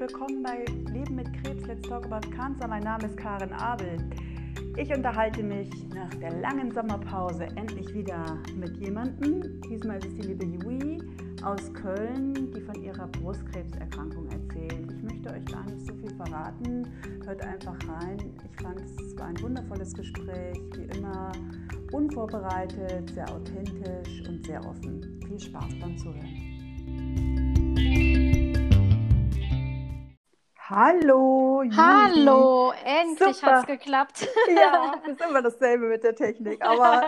willkommen bei Leben mit Krebs. Let's talk about cancer. Mein Name ist Karin Abel. Ich unterhalte mich nach der langen Sommerpause endlich wieder mit jemandem. Diesmal ist es die liebe Yui aus Köln, die von ihrer Brustkrebserkrankung erzählt. Ich möchte euch gar nicht so viel verraten. Hört einfach rein. Ich fand, es war ein wundervolles Gespräch, wie immer unvorbereitet, sehr authentisch und sehr offen. Viel Spaß beim Zuhören. Hallo. Juli. Hallo, endlich hat es geklappt. Ja, es ist immer dasselbe mit der Technik, aber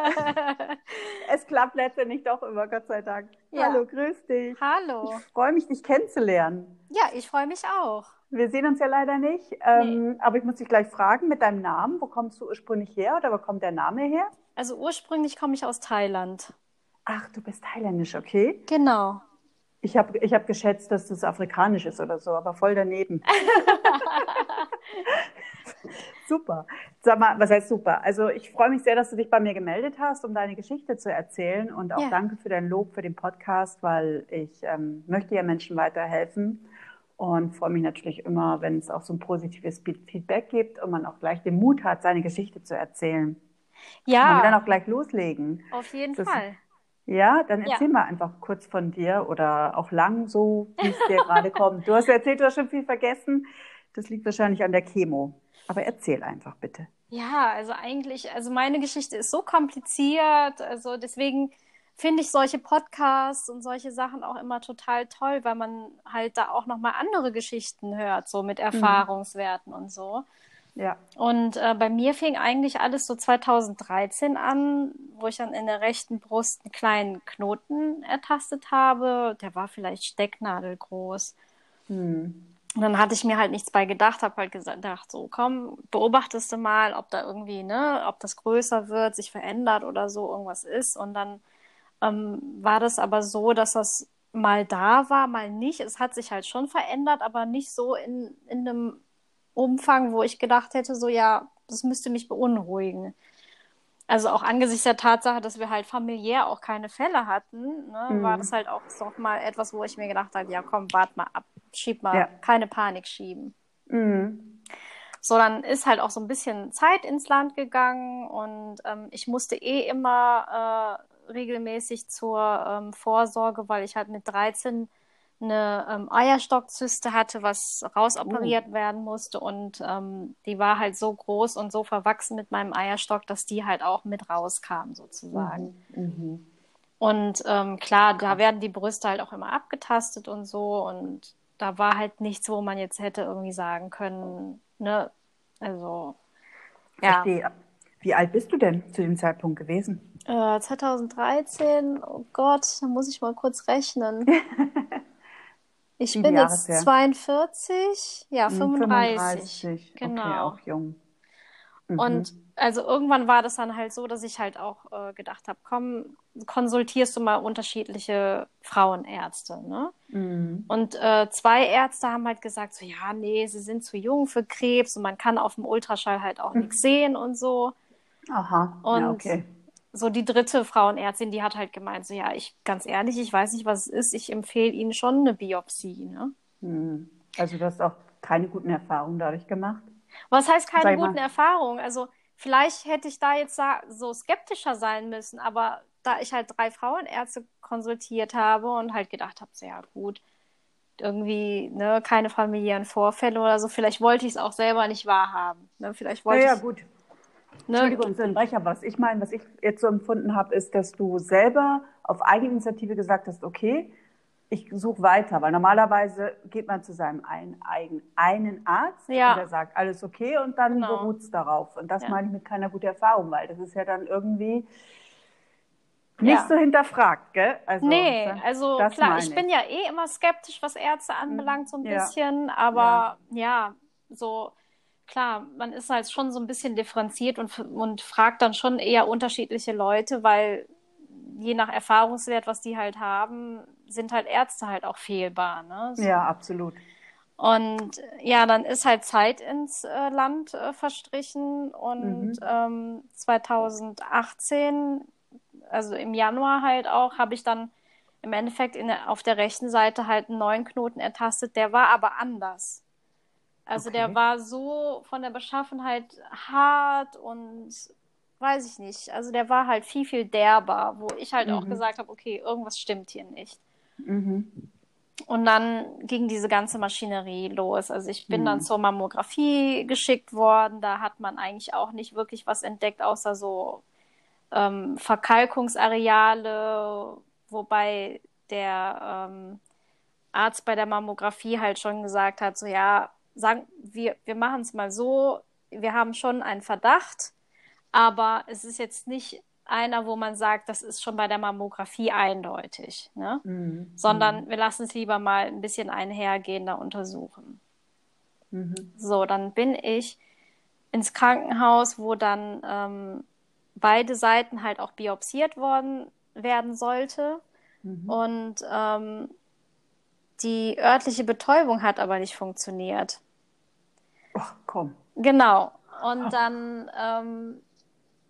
es klappt letztendlich doch immer, Gott sei Dank. Ja. Hallo, grüß dich. Hallo. Ich freue mich, dich kennenzulernen. Ja, ich freue mich auch. Wir sehen uns ja leider nicht, ähm, nee. aber ich muss dich gleich fragen mit deinem Namen. Wo kommst du ursprünglich her oder wo kommt der Name her? Also ursprünglich komme ich aus Thailand. Ach, du bist thailändisch, okay? Genau. Ich habe ich hab geschätzt, dass das afrikanisch ist oder so, aber voll daneben. super. Sag mal, was heißt super? Also ich freue mich sehr, dass du dich bei mir gemeldet hast, um deine Geschichte zu erzählen und auch ja. danke für dein Lob für den Podcast, weil ich ähm, möchte ja Menschen weiterhelfen und freue mich natürlich immer, wenn es auch so ein positives Feedback gibt und man auch gleich den Mut hat, seine Geschichte zu erzählen. Ja. Wollen wir dann auch gleich loslegen? Auf jeden das, Fall. Ja, dann erzähl ja. mal einfach kurz von dir oder auch lang, so wie es dir gerade kommt. Du hast erzählt, du hast schon viel vergessen. Das liegt wahrscheinlich an der Chemo. Aber erzähl einfach bitte. Ja, also eigentlich, also meine Geschichte ist so kompliziert. Also deswegen finde ich solche Podcasts und solche Sachen auch immer total toll, weil man halt da auch nochmal andere Geschichten hört, so mit mhm. Erfahrungswerten mhm. und so. Ja. Und äh, bei mir fing eigentlich alles so 2013 an, wo ich dann in der rechten Brust einen kleinen Knoten ertastet habe. Der war vielleicht stecknadelgroß. Hm. Und dann hatte ich mir halt nichts bei gedacht, habe halt gedacht, so komm, beobachtest du mal, ob da irgendwie, ne, ob das größer wird, sich verändert oder so irgendwas ist. Und dann ähm, war das aber so, dass das mal da war, mal nicht. Es hat sich halt schon verändert, aber nicht so in, in einem Umfang, wo ich gedacht hätte, so ja, das müsste mich beunruhigen. Also auch angesichts der Tatsache, dass wir halt familiär auch keine Fälle hatten, ne, mhm. war das halt auch noch mal etwas, wo ich mir gedacht habe, ja komm, wart mal ab, schieb mal, ja. keine Panik schieben. Mhm. So, dann ist halt auch so ein bisschen Zeit ins Land gegangen und ähm, ich musste eh immer äh, regelmäßig zur ähm, Vorsorge, weil ich halt mit 13 eine ähm, Eierstockzyste hatte, was rausoperiert oh. werden musste. Und ähm, die war halt so groß und so verwachsen mit meinem Eierstock, dass die halt auch mit rauskam, sozusagen. Mhm. Mhm. Und ähm, klar, da werden die Brüste halt auch immer abgetastet und so. Und da war halt nichts, wo man jetzt hätte irgendwie sagen können, ne, also, ja. Verstehe. Wie alt bist du denn zu dem Zeitpunkt gewesen? Äh, 2013, oh Gott, da muss ich mal kurz rechnen. Ich bin jetzt 42, ja, 35. 35. Genau. Okay, auch jung. Mhm. Und also irgendwann war das dann halt so, dass ich halt auch äh, gedacht habe, komm, konsultierst du mal unterschiedliche Frauenärzte, ne? Mhm. Und äh, zwei Ärzte haben halt gesagt, so ja, nee, sie sind zu jung für Krebs und man kann auf dem Ultraschall halt auch mhm. nichts sehen und so. Aha. Und ja, okay so die dritte Frauenärztin, die hat halt gemeint, so ja, ich ganz ehrlich, ich weiß nicht, was es ist, ich empfehle Ihnen schon eine Biopsie. Ne? Hm. Also du hast auch keine guten Erfahrungen dadurch gemacht? Was heißt keine guten Erfahrungen? Also vielleicht hätte ich da jetzt so skeptischer sein müssen, aber da ich halt drei Frauenärzte konsultiert habe und halt gedacht habe, so ja gut, irgendwie ne, keine familiären Vorfälle oder so, vielleicht wollte ich es auch selber nicht wahrhaben. Ne? Vielleicht wollte ja, ja, gut. Ne? Entschuldigung, so ein Brecher, was ich meine, was ich jetzt so empfunden habe, ist, dass du selber auf Eigeninitiative gesagt hast, okay, ich suche weiter, weil normalerweise geht man zu seinem einen, einen, einen Arzt ja. der sagt, alles okay und dann genau. beruht es darauf. Und das ja. meine ich mit keiner guten Erfahrung, weil das ist ja dann irgendwie nicht ja. so hinterfragt, gell? Also, nee, also klar, ich, ich bin ja eh immer skeptisch, was Ärzte anbelangt, so ein bisschen, aber ja, so klar, man ist halt schon so ein bisschen differenziert und, und fragt dann schon eher unterschiedliche Leute, weil je nach Erfahrungswert, was die halt haben, sind halt Ärzte halt auch fehlbar. Ne? So. Ja, absolut. Und ja, dann ist halt Zeit ins äh, Land äh, verstrichen und mhm. ähm, 2018, also im Januar halt auch, habe ich dann im Endeffekt der, auf der rechten Seite halt einen neuen Knoten ertastet, der war aber anders. Also Okay. der war so von der Beschaffenheit hart und weiß ich nicht. Also der war halt viel, viel derber, wo ich halt auch Mhm. gesagt habe, okay, irgendwas stimmt hier nicht. Mhm. Und dann ging diese ganze Maschinerie los. Also ich bin Mhm. dann zur Mammographie geschickt worden. Da hat man eigentlich auch nicht wirklich was entdeckt, außer so ähm, Verkalkungsareale, wobei der ähm, Arzt bei der Mammographie halt schon gesagt hat, so ja, sagen wir, wir machen es mal so, wir haben schon einen Verdacht, aber es ist jetzt nicht einer, wo man sagt, das ist schon bei der Mammographie eindeutig, ne? Mhm. sondern wir lassen es lieber mal ein bisschen einhergehender untersuchen. Mhm. So, dann bin ich ins Krankenhaus, wo dann ähm, beide Seiten halt auch biopsiert worden werden sollte. Mhm. Und ähm, die örtliche Betäubung hat aber nicht funktioniert. Ach, komm. Genau. Und dann, ähm,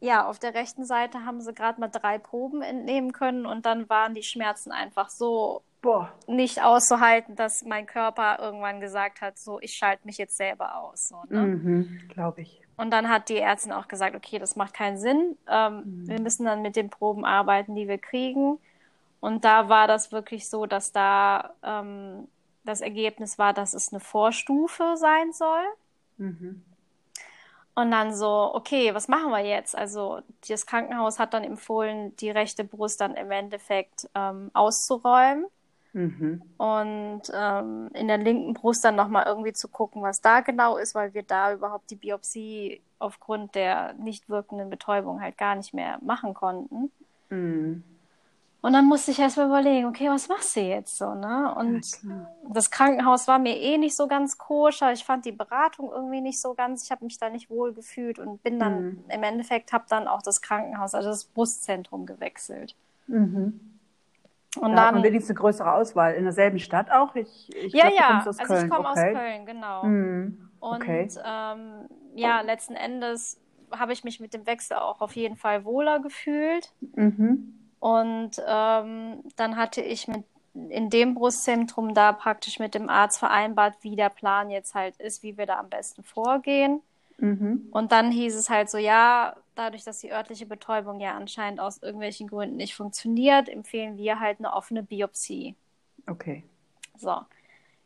ja, auf der rechten Seite haben sie gerade mal drei Proben entnehmen können und dann waren die Schmerzen einfach so Boah. nicht auszuhalten, dass mein Körper irgendwann gesagt hat, so, ich schalte mich jetzt selber aus. So, ne? Mhm. Glaube ich. Und dann hat die Ärztin auch gesagt, okay, das macht keinen Sinn. Ähm, Mhm. Wir müssen dann mit den Proben arbeiten, die wir kriegen. Und da war das wirklich so, dass da ähm, das Ergebnis war, dass es eine Vorstufe sein soll. Mhm. Und dann so, okay, was machen wir jetzt? Also das Krankenhaus hat dann empfohlen, die rechte Brust dann im Endeffekt ähm, auszuräumen Mhm. und ähm, in der linken Brust dann nochmal irgendwie zu gucken, was da genau ist, weil wir da überhaupt die Biopsie aufgrund der nicht wirkenden Betäubung halt gar nicht mehr machen konnten. Mhm. Und dann musste ich erstmal überlegen, okay, was machst du jetzt so, ne? Und Ja, das Krankenhaus war mir eh nicht so ganz koscher. Ich fand die Beratung irgendwie nicht so ganz. Ich habe mich da nicht wohl gefühlt und bin dann Mhm. im Endeffekt habe dann auch das Krankenhaus, also das Brustzentrum gewechselt. Mhm. Und Da hat man dann, wenigstens eine größere Auswahl. In derselben Stadt auch? Ich, ich ja, glaub, ja, also ich Köln. komme okay. aus Köln, genau. Mhm. Und Okay. ähm, ja, letzten Endes habe ich mich mit dem Wechsel auch auf jeden Fall wohler gefühlt. Mhm. Und ähm, dann hatte ich mit in dem Brustzentrum da praktisch mit dem Arzt vereinbart, wie der Plan jetzt halt ist, wie wir da am besten vorgehen. Mhm. Und dann hieß es halt so, ja, dadurch, dass die örtliche Betäubung ja anscheinend aus irgendwelchen Gründen nicht funktioniert, empfehlen wir halt eine offene Biopsie. Okay. So,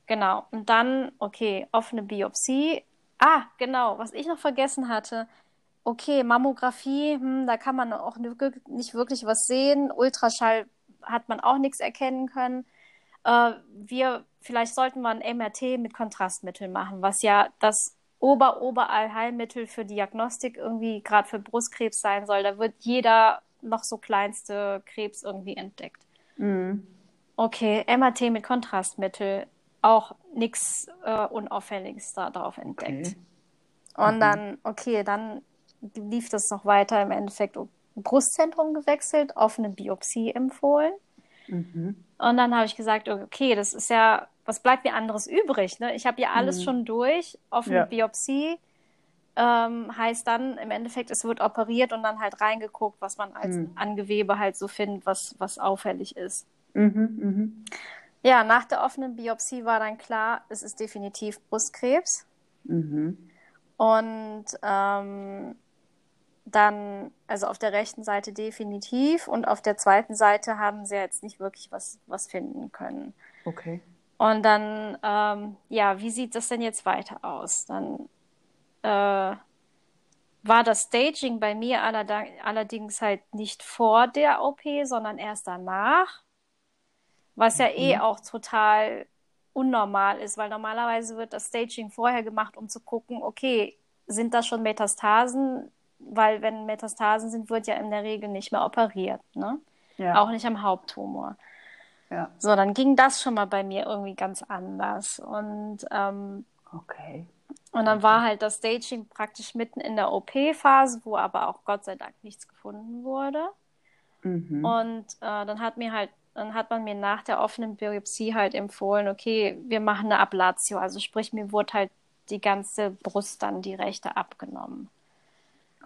genau. Und dann, okay, offene Biopsie. Ah, genau, was ich noch vergessen hatte. Okay, Mammographie, hm, da kann man auch ni- nicht wirklich was sehen. Ultraschall hat man auch nichts erkennen können. Äh, wir, vielleicht sollten wir ein MRT mit Kontrastmittel machen, was ja das Ober-Oberallheilmittel für Diagnostik irgendwie gerade für Brustkrebs sein soll. Da wird jeder noch so kleinste Krebs irgendwie entdeckt. Mhm. Okay, MRT mit Kontrastmittel, auch nichts äh, Unauffälliges da drauf entdeckt. Okay. Und Mhm. dann, okay, dann lief das noch weiter im Endeffekt Brustzentrum gewechselt, offene Biopsie empfohlen. Mhm. Und dann habe ich gesagt, okay, das ist ja, was bleibt mir anderes übrig? Ne? Ich habe ja alles Mhm. schon durch. Offene Ja. Biopsie ähm, heißt dann im Endeffekt, es wird operiert und dann halt reingeguckt, was man als Mhm. an Gewebe halt so findet, was, was auffällig ist. Mhm. Mhm. Ja, nach der offenen Biopsie war dann klar, es ist definitiv Brustkrebs. Mhm. Und ähm, dann, also auf der rechten Seite definitiv und auf der zweiten Seite haben sie jetzt nicht wirklich was, was finden können. Okay. Und dann, ähm, ja, wie sieht das denn jetzt weiter aus? Dann äh, war das Staging bei mir allerdings, halt nicht vor der OP, sondern erst danach, was ja eh Mhm. auch total unnormal ist, weil normalerweise wird das Staging vorher gemacht, um zu gucken, okay, sind das schon Metastasen? Weil wenn Metastasen sind, wird ja in der Regel nicht mehr operiert, ne? Ja. Auch nicht am Haupttumor. Ja. So, dann ging das schon mal bei mir irgendwie ganz anders. Und, ähm, Okay. und dann war halt das Staging praktisch mitten in der OP-Phase, wo aber auch Gott sei Dank nichts gefunden wurde. Mhm. Und äh, dann hat mir halt, dann hat man mir nach der offenen Biopsie halt empfohlen, okay, wir machen eine Ablatio. Also sprich, mir wurde halt die ganze Brust dann die rechte abgenommen.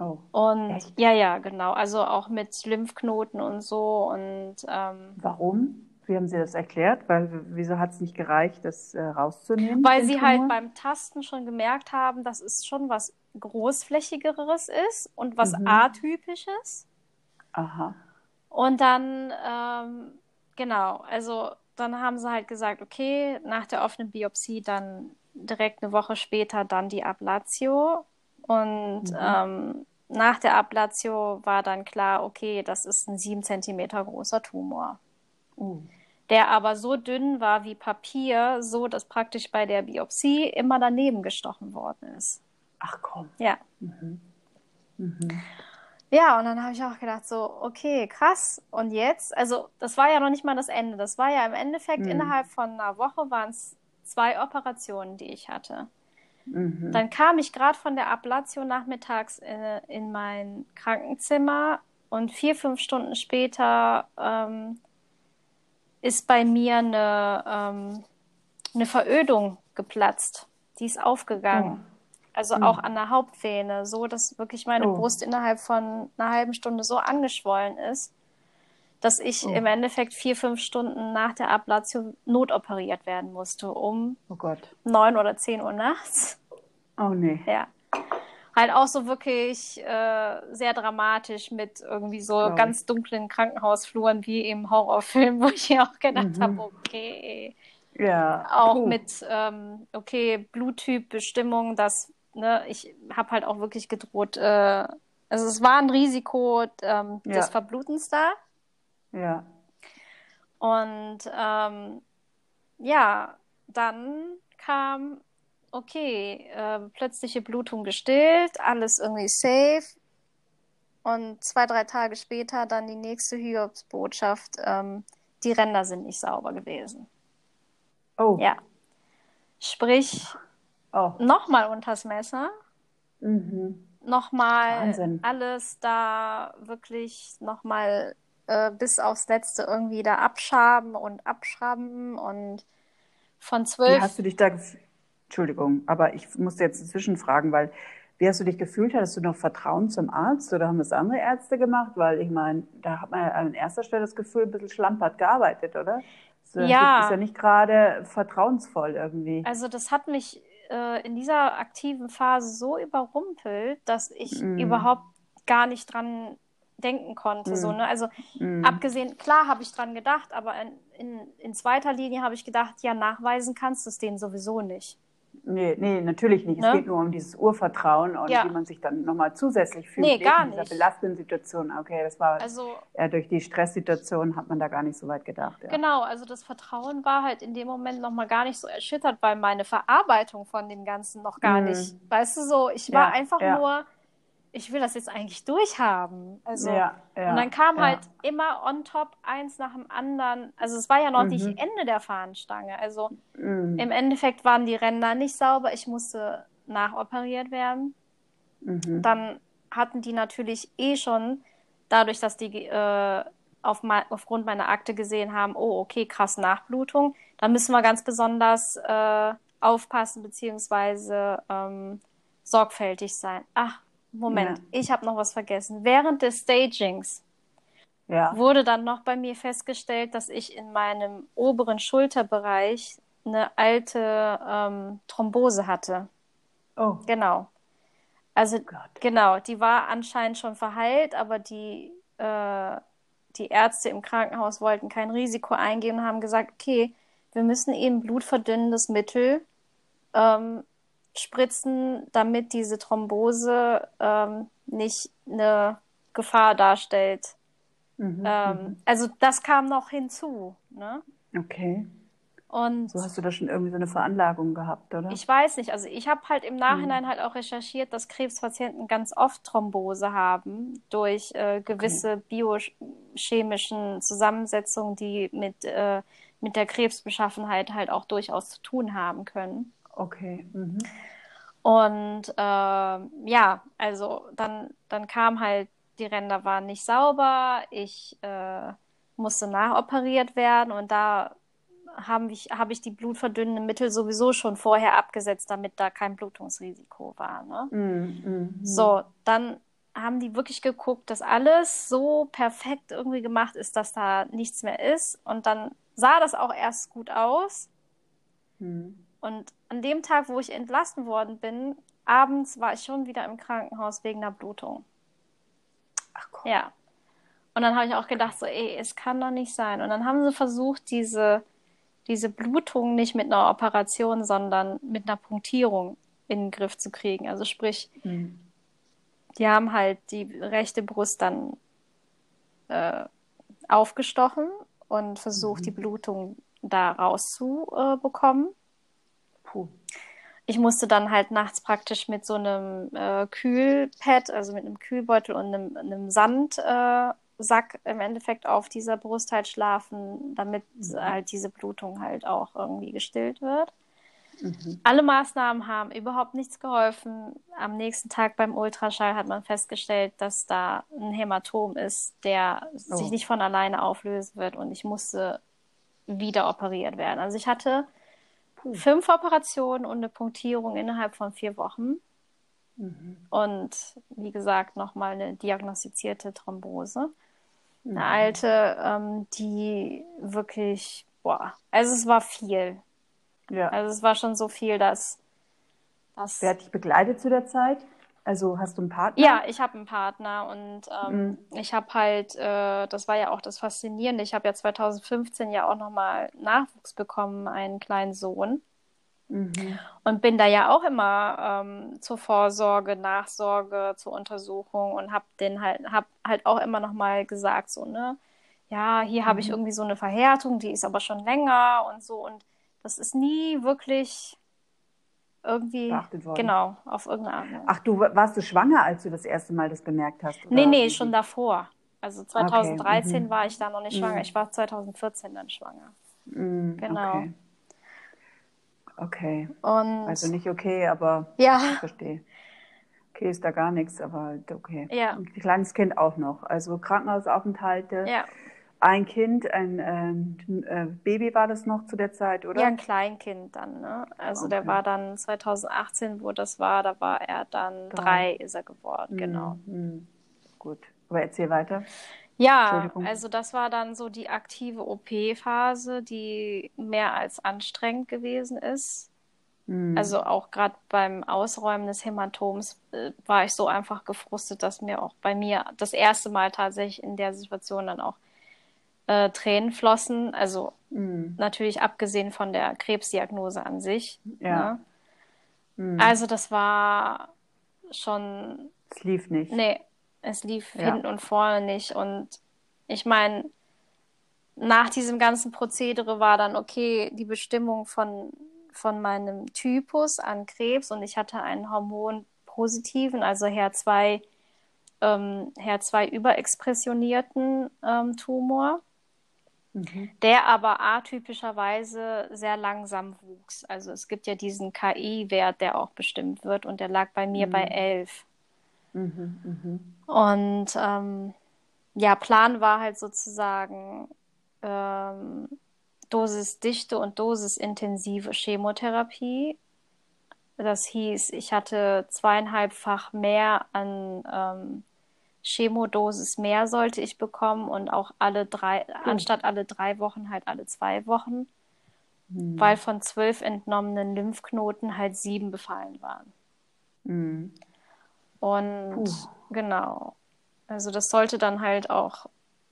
Oh. Und Echt? ja, ja, genau. Also auch mit Lymphknoten und so. Und ähm, Warum? Wie haben Sie das erklärt? Weil, wieso hat es nicht gereicht, das äh, rauszunehmen? Weil sie halt beim Tasten schon gemerkt haben, dass es schon was großflächigeres ist und was Mhm. atypisches. Aha. Und dann, ähm, genau, also dann haben sie halt gesagt, okay, nach der offenen Biopsie dann direkt eine Woche später dann die Ablatio. Und Mhm. ähm, nach der Ablatio war dann klar, okay, das ist ein sieben Zentimeter großer Tumor, Uh. der aber so dünn war wie Papier, so dass praktisch bei der Biopsie immer daneben gestochen worden ist. Ach komm. Ja. Mhm. Mhm. Ja, und dann habe ich auch gedacht, so, okay, krass. Und jetzt, also das war ja noch nicht mal das Ende. Das war ja im Endeffekt Mhm. innerhalb von einer Woche waren es zwei Operationen, die ich hatte. Mhm. Dann kam ich gerade von der Ablatio nachmittags in, in mein Krankenzimmer und vier, fünf Stunden später ähm, ist bei mir eine, ähm, eine Verödung geplatzt. Die ist aufgegangen. Also Mhm. auch an der Hauptvene, so dass wirklich meine Oh. Brust innerhalb von einer halben Stunde so angeschwollen ist, dass ich Oh. im Endeffekt vier, fünf Stunden nach der Ablatio notoperiert werden musste, um Oh neun oder zehn Uhr nachts. Oh nee. Ja. Halt auch so wirklich äh, sehr dramatisch mit irgendwie so ich. ganz dunklen Krankenhausfluren wie im Horrorfilm, wo ich ja auch gedacht Mhm. habe, okay. Ja. Auch puh. mit, ähm, okay, Bluttypbestimmung, das, ne, ich habe halt auch wirklich gedroht, äh, also es war ein Risiko ähm, Ja. des Verblutens da. Ja. Und ähm, ja, dann kam, okay, äh, plötzliche Blutung gestillt, alles irgendwie safe. Und zwei, drei Tage später dann die nächste Hiobsbotschaft, ähm, die Ränder sind nicht sauber gewesen. Oh. Ja. Sprich, Oh. nochmal unters Messer, Mhm. nochmal Wahnsinn. alles da wirklich nochmal äh, bis aufs Letzte irgendwie da abschaben und abschrauben und von Wie zwölf. hast du dich da Entschuldigung, aber ich muss jetzt inzwischen fragen, weil wie hast du dich gefühlt? Hattest du noch Vertrauen zum Arzt oder haben das andere Ärzte gemacht? Weil ich meine, da hat man ja an erster Stelle das Gefühl, ein bisschen schlampert gearbeitet, oder? Das Ja. ist ja nicht gerade vertrauensvoll irgendwie. Also das hat mich äh, in dieser aktiven Phase so überrumpelt, dass ich Mm. überhaupt gar nicht dran denken konnte. So, Mm. ne? Also Mhm. abgesehen, klar habe ich dran gedacht, aber in, in, in zweiter Linie habe ich gedacht, ja, nachweisen kannst du es denen sowieso nicht. Nee, nee, natürlich nicht. Ne? Es geht nur um dieses Urvertrauen und Ja. wie man sich dann nochmal zusätzlich fühlt Nee, gar in dieser nicht. belastenden Situation. Okay, das war Also ja, durch die Stresssituation hat man da gar nicht so weit gedacht. Ja. Genau, also das Vertrauen war halt in dem Moment nochmal gar nicht so erschüttert, weil meine Verarbeitung von dem Ganzen noch gar Mhm. nicht, weißt du so, ich war einfach nur, ich will das jetzt eigentlich durchhaben. Also, Ja, ja, und dann kam ja. halt immer on top eins nach dem anderen. Also es war ja noch nicht Mhm. Ende der Fahnenstange. Also Mhm. im Endeffekt waren die Ränder nicht sauber, ich musste nachoperiert werden. Mhm. Dann hatten die natürlich eh schon, dadurch, dass die äh, auf mei- aufgrund meiner Akte gesehen haben, oh, okay, krass Nachblutung, da müssen wir ganz besonders äh, aufpassen beziehungsweise ähm, sorgfältig sein. Ach, Moment, Ja. ich habe noch was vergessen. Während des Stagings Ja. wurde dann noch bei mir festgestellt, dass ich in meinem oberen Schulterbereich eine alte ähm, Thrombose hatte. Oh Genau. Also Gott. Genau, die war anscheinend schon verheilt, aber die, äh, die Ärzte im Krankenhaus wollten kein Risiko eingehen und haben gesagt, okay, wir müssen eben blutverdünnendes Mittel ähm, spritzen, damit diese Thrombose ähm, nicht eine Gefahr darstellt. Mhm. Ähm, also das kam noch hinzu. Ne? mhm. Okay. Und So hast du da schon irgendwie so eine Veranlagung gehabt, oder? Ich weiß nicht, also ich habe halt im Nachhinein halt auch recherchiert, dass Krebspatienten ganz oft Thrombose haben durch äh, gewisse biochemischen Zusammensetzungen, die mit, äh, mit der Krebsbeschaffenheit halt auch durchaus zu tun haben können. Okay. Mhm. Und ähm, ja, also dann, dann kam halt, die Ränder waren nicht sauber, ich äh, musste nachoperiert werden und da haben ich, habe ich die blutverdünnenden Mittel sowieso schon vorher abgesetzt, damit da kein Blutungsrisiko war. Ne? Mhm. Mhm. So, dann haben die wirklich geguckt, dass alles so perfekt irgendwie gemacht ist, dass da nichts mehr ist. Und dann sah das auch erst gut aus. Hm. Und an dem Tag, wo ich entlassen worden bin, abends war ich schon wieder im Krankenhaus wegen einer Blutung. Ach Gott. Ja. Und dann habe ich auch gedacht, so, ey, es kann doch nicht sein. Und dann haben sie versucht, diese, diese Blutung nicht mit einer Operation, sondern mit einer Punktierung in den Griff zu kriegen. Also sprich, Hm. die haben halt die rechte Brust dann äh, aufgestochen und versucht, Mhm. die Blutung da rauszubekommen. Puh. Ich musste dann halt nachts praktisch mit so einem äh, Kühlpad, also mit einem Kühlbeutel und einem, einem Sandsack äh, im Endeffekt auf dieser Brust halt schlafen, damit Mhm. halt diese Blutung halt auch irgendwie gestillt wird. Mhm. Alle Maßnahmen haben überhaupt nichts geholfen. Am nächsten Tag beim Ultraschall hat man festgestellt, dass da ein Hämatom ist, der sich Oh. nicht von alleine auflösen wird und ich musste wieder operiert werden. Also ich hatte Puh. fünf Operationen und eine Punktierung innerhalb von vier Wochen Mhm. und wie gesagt nochmal eine diagnostizierte Thrombose. Mhm. Eine alte, ähm, die wirklich, boah, also es war viel. Ja. Also es war schon so viel, dass, dass Wer hat dich begleitet zu der Zeit? Also hast du einen Partner? ja, ich habe einen Partner und ähm, Mhm. ich habe halt, äh, das war ja auch das Faszinierende, ich habe ja 2015 ja auch nochmal Nachwuchs bekommen, einen kleinen Sohn Mhm. und bin da ja auch immer ähm, zur Vorsorge, Nachsorge, zur Untersuchung und habe den halt, hab halt auch immer nochmal gesagt, so, ne, ja, hier habe ich Mhm. irgendwie so eine Verhärtung, die ist aber schon länger und so und das ist nie wirklich irgendwie, Beachtet worden. genau, auf irgendeine Art. Ach, du warst du schwanger, als du das erste Mal das bemerkt hast? Nee, oder nee, wie- schon davor. Also 2013 mhm. war ich da noch nicht schwanger. Mhm. Ich war 2014 dann schwanger. Mhm, Genau. Okay. okay. Und Also nicht okay, aber ja, ich verstehe. Okay, ist da gar nichts, aber okay. Ja. Und ein kleines Kind auch noch. Also Krankenhausaufenthalte. ja, Ein Kind, ein ähm, äh, Baby war das noch zu der Zeit, oder? ja, ein Kleinkind dann, ne? Also der Okay. war dann 2018, wo das war, da war er dann Drei. drei, ist er geworden, Mhm, genau. mhm. Gut. Aber erzähl weiter. Ja, also das war dann so die aktive OP-Phase, die mehr als anstrengend gewesen ist. Mhm. Also auch gerade beim Ausräumen des Hämatoms äh, war ich so einfach gefrustet, dass mir auch bei mir das erste Mal tatsächlich in der Situation dann auch äh, Tränen flossen. Also Mhm. natürlich abgesehen von der Krebsdiagnose an sich. Ja. Ne? Mhm. Also das war schon, es lief nicht. nee, es lief Ja. hinten und vorne nicht. Und ich meine, nach diesem ganzen Prozedere war dann okay die Bestimmung von, von meinem Typus an Krebs und ich hatte einen hormonpositiven, also HER2, ähm, HER2 überexpressionierten ähm, Tumor, Mhm. der aber atypischerweise sehr langsam wuchs. Also es gibt ja diesen KI-Wert, der auch bestimmt wird und der lag bei mir bei 11. Mhm. Mhm. Und ähm, ja, Plan war halt sozusagen ähm, dosisdichte und dosisintensive Chemotherapie. Das hieß, ich hatte zweieinhalbfach mehr an ähm, Chemodosis mehr sollte ich bekommen und auch alle drei, anstatt alle drei Wochen halt alle zwei Wochen, Mhm. weil von zwölf entnommenen Lymphknoten halt sieben befallen waren. Mhm. Und Puh. genau. Also das sollte dann halt auch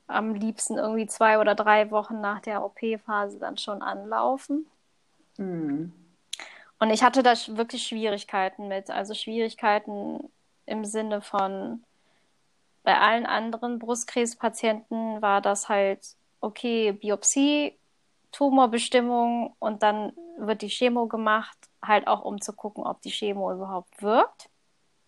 am liebsten irgendwie zwei oder drei Wochen nach der OP-Phase dann schon anlaufen. Mhm. Und ich hatte da wirklich Schwierigkeiten mit. Also Schwierigkeiten im Sinne von, bei allen anderen Brustkrebspatienten war das halt, okay, Biopsie, Tumorbestimmung und dann wird die Chemo gemacht, halt auch um zu gucken, ob die Chemo überhaupt wirkt.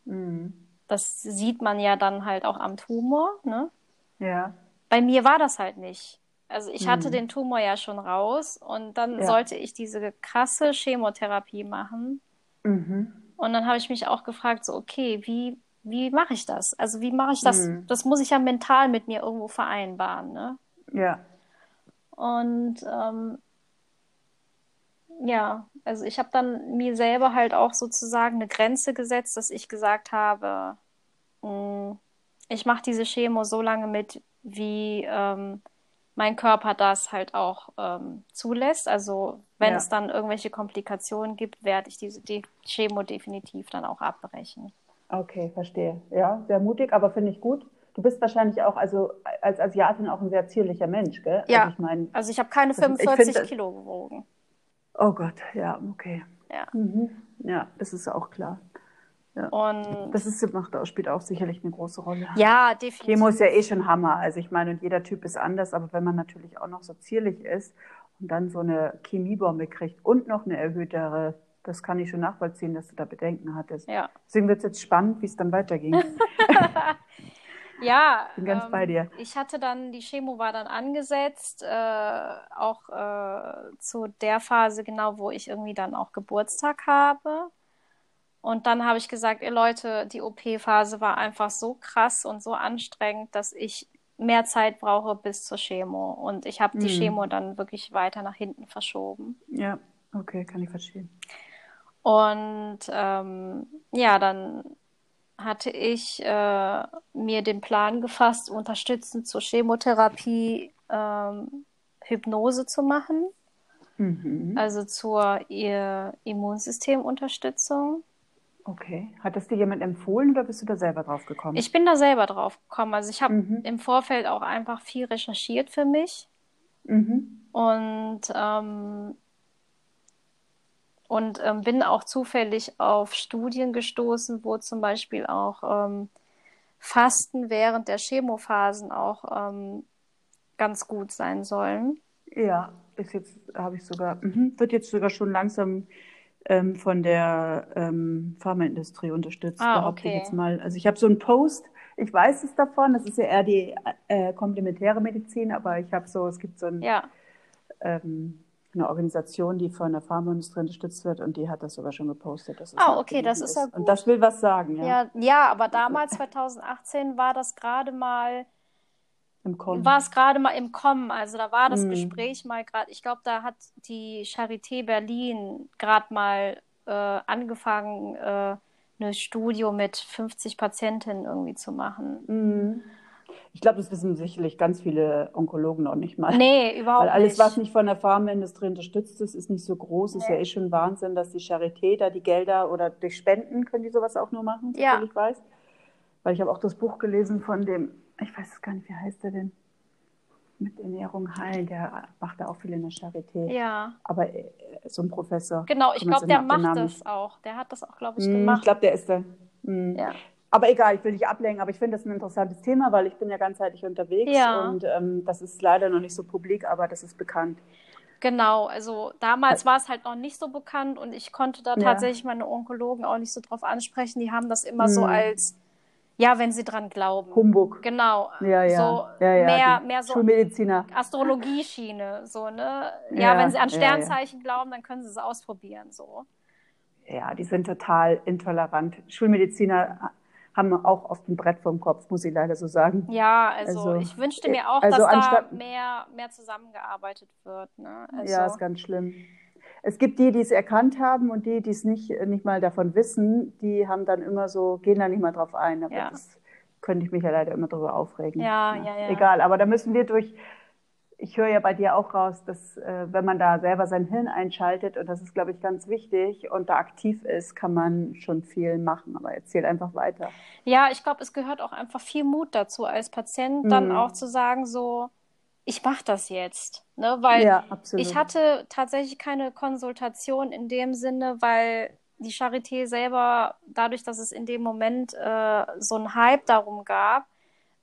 Mhm. Das sieht man ja dann halt auch am Tumor, ne? Ja. Bei mir war das halt nicht. Also ich hatte Mhm. den Tumor ja schon raus und dann Ja. sollte ich diese krasse Chemotherapie machen. Mhm. Und dann habe ich mich auch gefragt, so, okay, wie, wie mache ich das? Also wie mache ich das? Mhm. Das muss ich ja mental mit mir irgendwo vereinbaren, ne? Ja. Und ähm, ja, also ich habe dann mir selber halt auch sozusagen eine Grenze gesetzt, dass ich gesagt habe, mh, ich mache diese Chemo so lange mit, wie ähm, mein Körper das halt auch ähm, zulässt. Also wenn Ja. es dann irgendwelche Komplikationen gibt, werde ich diese die Chemo definitiv dann auch abbrechen. Okay, verstehe. Ja, sehr mutig, aber finde ich gut. Du bist wahrscheinlich auch, also als Asiatin auch ein sehr zierlicher Mensch, gell? Ja. Also ich meine, Also ich habe keine Das ist- ich 45 finde- Kilo gewogen. oh Gott, ja, okay. Ja. Mhm. Ja, das ist auch klar. Und Das ist, macht auch, spielt auch sicherlich eine große Rolle. ja, definitiv. Chemo ist ja eh schon Hammer. Also ich meine, und jeder Typ ist anders, aber wenn man natürlich auch noch so zierlich ist und dann so eine Chemiebombe kriegt und noch eine erhöhtere, das kann ich schon nachvollziehen, dass du da Bedenken hattest. Ja. Deswegen wird es jetzt spannend, wie es dann weiterging. Ja, Bin ganz bei dir. Ich hatte dann, die Chemo war dann angesetzt, äh, auch äh, zu der Phase genau, wo ich irgendwie dann auch Geburtstag habe. Und dann habe ich gesagt, ihr Leute, die OP-Phase war einfach so krass und so anstrengend, dass ich mehr Zeit brauche bis zur Chemo. Und ich habe die Mhm. Chemo dann wirklich weiter nach hinten verschoben. ja, okay, kann ich verstehen. Und ähm, ja, dann hatte ich äh, mir den Plan gefasst, unterstützend zur Chemotherapie ähm, Hypnose zu machen, Mhm. also zur ihr Immunsystemunterstützung. Okay. Hat das dir jemand empfohlen oder bist du da selber drauf gekommen? Ich bin da selber drauf gekommen. Also ich habe Mhm. im Vorfeld auch einfach viel recherchiert für mich Mhm. und ähm, und ähm, bin auch zufällig auf Studien gestoßen, wo zum Beispiel auch ähm, Fasten während der Chemophasen auch ähm, ganz gut sein sollen. Ja, ist jetzt, habe ich sogar, mhm. wird jetzt sogar schon langsam ähm, von der ähm, Pharmaindustrie unterstützt, Ah, behaupte ich okay. jetzt mal. Also ich habe so einen Post, ich weiß es davon, das ist ja eher die äh, komplementäre Medizin, aber ich habe so, es gibt so ein, Ja, ähm, eine Organisation, die von der Pharmaindustrie unterstützt wird und die hat das sogar schon gepostet. Dass es Ah, okay, das ist ja Und gut. das will was sagen, ja, ja, ja, aber damals, 2018, war das gerade mal, im Kommen. war es gerade mal im Kommen. Also da war das Mhm. Gespräch mal gerade, ich glaube, da hat die Charité Berlin gerade mal äh, angefangen, äh, eine Studie mit 50 Patientinnen irgendwie zu machen. Mhm. Ich glaube, das wissen sicherlich ganz viele Onkologen noch nicht mal. Nee, überhaupt Weil alles, nicht. was nicht von der Pharmaindustrie unterstützt ist, ist nicht so groß. Ist Nee. ja eh schon Wahnsinn, dass die Charité da die Gelder oder durch Spenden können die sowas auch nur machen, Ja. soviel ich weiß. Weil ich habe auch das Buch gelesen von dem, ich weiß es gar nicht, wie heißt der denn? Mit Ernährung heilen, der macht da auch viel in der Charité. Ja, Aber äh, so ein Professor. genau, ich glaube, der macht das auch. Der hat das auch, glaube ich, Hm, ich gemacht. glaube, der ist da. Hm. Ja. Aber egal, ich will nicht ablenken, aber ich finde das ein interessantes Thema, weil ich bin ja ganzheitlich unterwegs Ja. und ähm, das ist leider noch nicht so publik, aber das ist bekannt. Genau, also damals war es halt noch nicht so bekannt und ich konnte da Ja. tatsächlich meine Onkologen auch nicht so drauf ansprechen. Die haben das immer so Hm. als, ja, wenn sie dran glauben. Humbug. Genau. Ja, ja. So ja, ja. mehr, mehr so Schulmediziner. Astrologie-Schiene, so, ne? Ja, Ja, wenn sie an. Sternzeichen glauben, dann können sie es ausprobieren, so. Ja, die sind total intolerant. Schulmediziner haben auch oft ein Brett vom Kopf, muss ich leider so sagen. Ja, also, Also, ich wünschte mir auch, also dass da anstatt- mehr, mehr zusammengearbeitet wird, ne? Also, Ja, ist ganz schlimm. Es gibt die, die es erkannt haben und die, die es nicht, nicht mal davon wissen, die haben dann immer so, gehen da nicht mal drauf ein. Aber Ja. das könnte ich mich ja leider immer drüber aufregen. Ja, ja, ja. Egal, aber da müssen wir durch. Ich höre ja bei dir auch raus, dass äh, wenn man da selber sein Hirn einschaltet, und das ist, glaube ich, ganz wichtig, und da aktiv ist, kann man schon viel machen. Aber erzähl einfach weiter. Ja, ich glaube, es gehört auch einfach viel Mut dazu, als Patient dann Mhm. auch zu sagen, so, ich mache das jetzt. Ne? Weil ja, absolut. ich hatte tatsächlich keine Konsultation in dem Sinne, weil die Charité selber, dadurch, dass es in dem Moment äh, so einen Hype darum gab,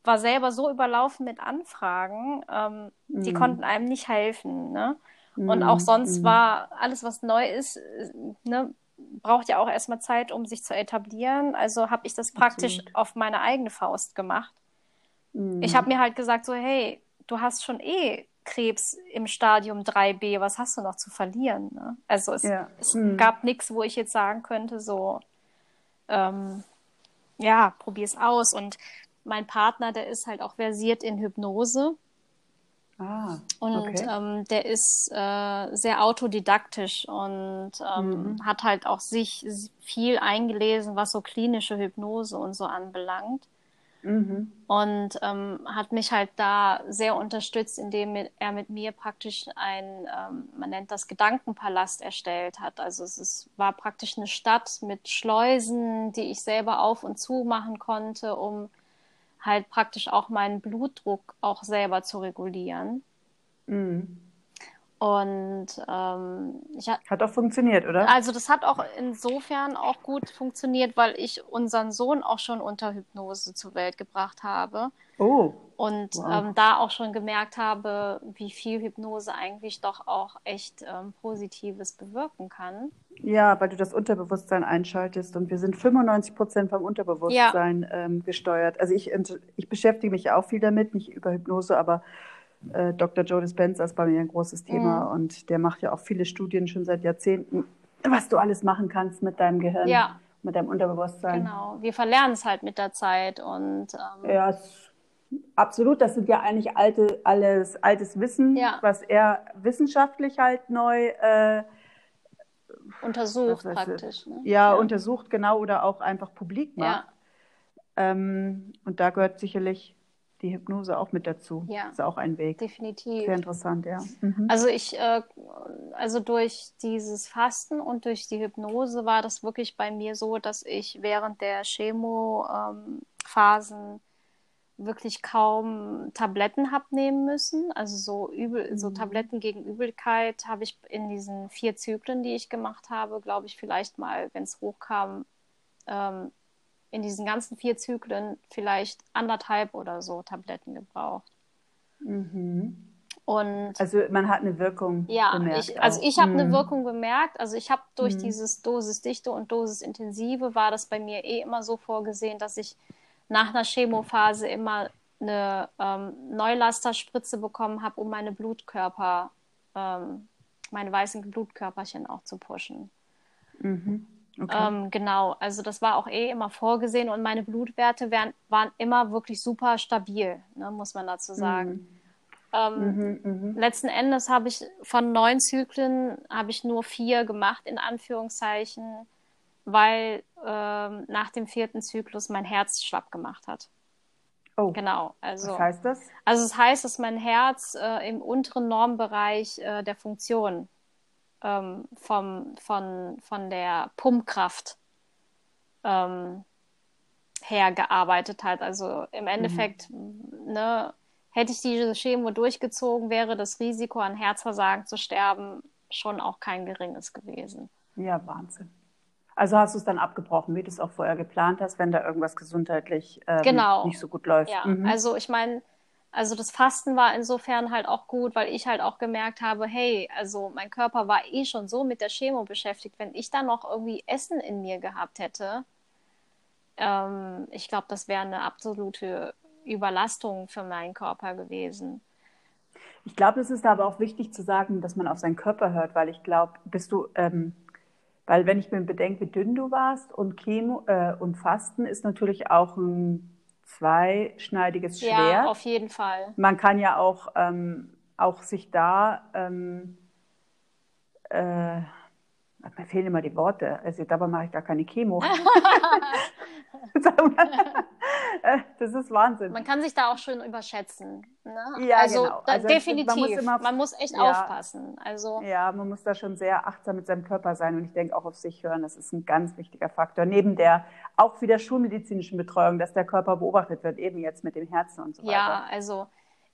war selber so überlaufen mit Anfragen, ähm, die Mhm. konnten einem nicht helfen. Ne? Und Mhm, auch sonst mhm. war alles, was neu ist, äh, ne, braucht ja auch erstmal Zeit, um sich zu etablieren. Also habe ich das praktisch Absolut. auf meine eigene Faust gemacht. Mhm. Ich habe mir halt gesagt, so, hey, du hast schon eh Krebs im Stadium 3b, was hast du noch zu verlieren? Ne? Also es, Ja. es Mhm. gab nichts, wo ich jetzt sagen könnte, so, ähm, ja, probier's aus. Und mein Partner, der ist halt auch versiert in Hypnose. Ah, Und okay. ähm, der ist äh, sehr autodidaktisch und ähm, Mhm. hat halt auch sich viel eingelesen, was so klinische Hypnose und so anbelangt. Mhm. Und ähm, hat mich halt da sehr unterstützt, indem er mit mir praktisch ein, ähm, man nennt das Gedankenpalast erstellt hat. Also es ist, war praktisch eine Stadt mit Schleusen, die ich selber auf und zu machen konnte, um halt praktisch auch meinen Blutdruck auch selber zu regulieren. Mhm. Und ähm, ich hat, hat auch funktioniert, oder? Also das hat auch insofern auch gut funktioniert, weil ich unseren Sohn auch schon unter Hypnose zur Welt gebracht habe. Oh. Und wow. ähm, da auch schon gemerkt habe, wie viel Hypnose eigentlich doch auch echt ähm, Positives bewirken kann. Ja, weil du das Unterbewusstsein einschaltest und wir sind 95 Prozent vom Unterbewusstsein ja. ähm, gesteuert. Also ich, ich beschäftige mich auch viel damit, nicht über Hypnose, aber äh, Dr. Joe Dispenza ist bei mir ein großes Thema mhm. und der macht ja auch viele Studien schon seit Jahrzehnten, was du alles machen kannst mit deinem Gehirn, ja. mit deinem Unterbewusstsein. Genau, wir verlernen es halt mit der Zeit und ähm, ja, absolut. Das sind ja eigentlich alte, alles altes Wissen, ja. was er wissenschaftlich halt neu äh, untersucht praktisch. Ne? Ja, ja, untersucht genau oder auch einfach publik macht. Ja. Ähm, und da gehört sicherlich die Hypnose auch mit dazu. Ja. Ist auch ein Weg. Definitiv. Sehr interessant, ja. Mhm. Also ich, äh, also durch dieses Fasten und durch die Hypnose war das wirklich bei mir so, dass ich während der Chemo-Phasen ähm, wirklich kaum Tabletten habe nehmen müssen. Also so übel, mhm. so Tabletten gegen Übelkeit habe ich in diesen vier Zyklen, die ich gemacht habe, glaube ich, vielleicht mal, wenn es hochkam, ähm, in diesen ganzen vier Zyklen vielleicht anderthalb oder so Tabletten gebraucht. Mhm. Und also man hat eine Wirkung ja, bemerkt. Ich, also ich habe mhm. eine Wirkung bemerkt. Also ich habe durch mhm. dieses Dosisdichte und Dosisintensive war das bei mir eh immer so vorgesehen, dass ich nach einer Chemophase immer eine ähm, Neulasterspritze bekommen habe, um meine Blutkörper, ähm, meine weißen Blutkörperchen auch zu pushen. Mhm. Okay. Ähm, genau, also das war auch eh immer vorgesehen und meine Blutwerte wären, waren immer wirklich super stabil, ne, muss man dazu sagen. Mhm. Ähm, mhm, mh. Letzten Endes habe ich von neun Zyklen habe ich nur vier gemacht, in Anführungszeichen, weil ähm, nach dem vierten Zyklus mein Herz schlapp gemacht hat. Oh. Genau. Also, Was heißt das? Also es heißt, dass mein Herz äh, im unteren Normbereich äh, der Funktion ähm, vom, von, von der Pumpkraft ähm, her gearbeitet hat. Also im mhm. Endeffekt, mhm. ne, hätte ich diese Chemo durchgezogen, wäre das Risiko an Herzversagen zu sterben schon auch kein geringes gewesen. Ja, Wahnsinn. Also hast du es dann abgebrochen, wie du es auch vorher geplant hast, wenn da irgendwas gesundheitlich ähm, genau. nicht so gut läuft. Ja, mhm. also ich meine, also das Fasten war insofern halt auch gut, weil ich halt auch gemerkt habe, hey, also mein Körper war eh schon so mit der Chemo beschäftigt. Wenn ich dann noch irgendwie Essen in mir gehabt hätte, ähm, ich glaube, das wäre eine absolute Überlastung für meinen Körper gewesen. Ich glaube, es ist aber auch wichtig zu sagen, dass man auf seinen Körper hört, weil ich glaube, bist du, ähm, weil wenn ich mir bedenke, wie dünn du warst und Chemo äh, und Fasten ist natürlich auch ein zweischneidiges Schwert. Ja, auf jeden Fall. Man kann ja auch, ähm, auch sich da, ähm, äh, mir fehlen immer die Worte, also dabei mache ich gar keine Chemo. Das ist Wahnsinn. Man kann sich da auch schön überschätzen. Ne? Ja, also, genau. also definitiv. Man muss, immer, man muss echt ja, aufpassen. Also, ja, man muss da schon sehr achtsam mit seinem Körper sein und ich denke auch auf sich hören. Das ist ein ganz wichtiger Faktor. Neben der auch wieder schulmedizinischen Betreuung, dass der Körper beobachtet wird, eben jetzt mit dem Herzen und so weiter. Ja, also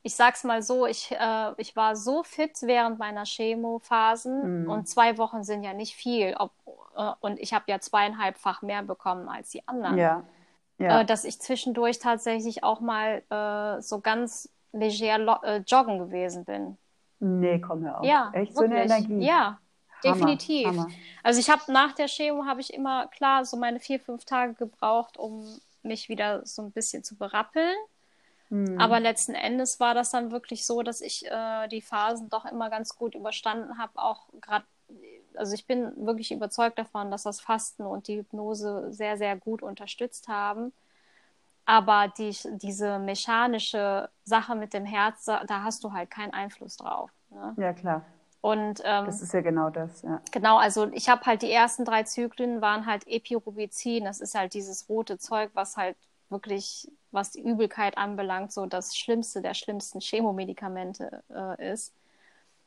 ich sag's mal so, ich, äh, ich war so fit während meiner Chemophasen mhm. und zwei Wochen sind ja nicht viel. Ob, äh, und ich habe ja zweieinhalbfach mehr bekommen als die anderen. Ja ja. äh, dass ich zwischendurch tatsächlich auch mal äh, so ganz leger äh, joggen gewesen bin. Nee, komm hör auf. Ja, Echt wirklich. so eine Energie. Ja, Hammer, definitiv. Hammer. Also ich habe nach der Chemo habe ich immer klar so meine vier, fünf Tage gebraucht, um mich wieder so ein bisschen zu berappeln. Hm. Aber letzten Endes war das dann wirklich so, dass ich äh, die Phasen doch immer ganz gut überstanden habe, auch gerade also ich bin wirklich überzeugt davon, dass das Fasten und die Hypnose sehr, sehr gut unterstützt haben. Aber die, diese mechanische Sache mit dem Herz, da hast du halt keinen Einfluss drauf. Ne? Ja, klar. Und, ähm, das ist ja genau das, ja. Genau, also ich habe halt die ersten drei Zyklen waren halt Epirubicin, das ist halt dieses rote Zeug, was halt wirklich was die Übelkeit anbelangt, so das Schlimmste der schlimmsten Chemomedikamente äh, ist.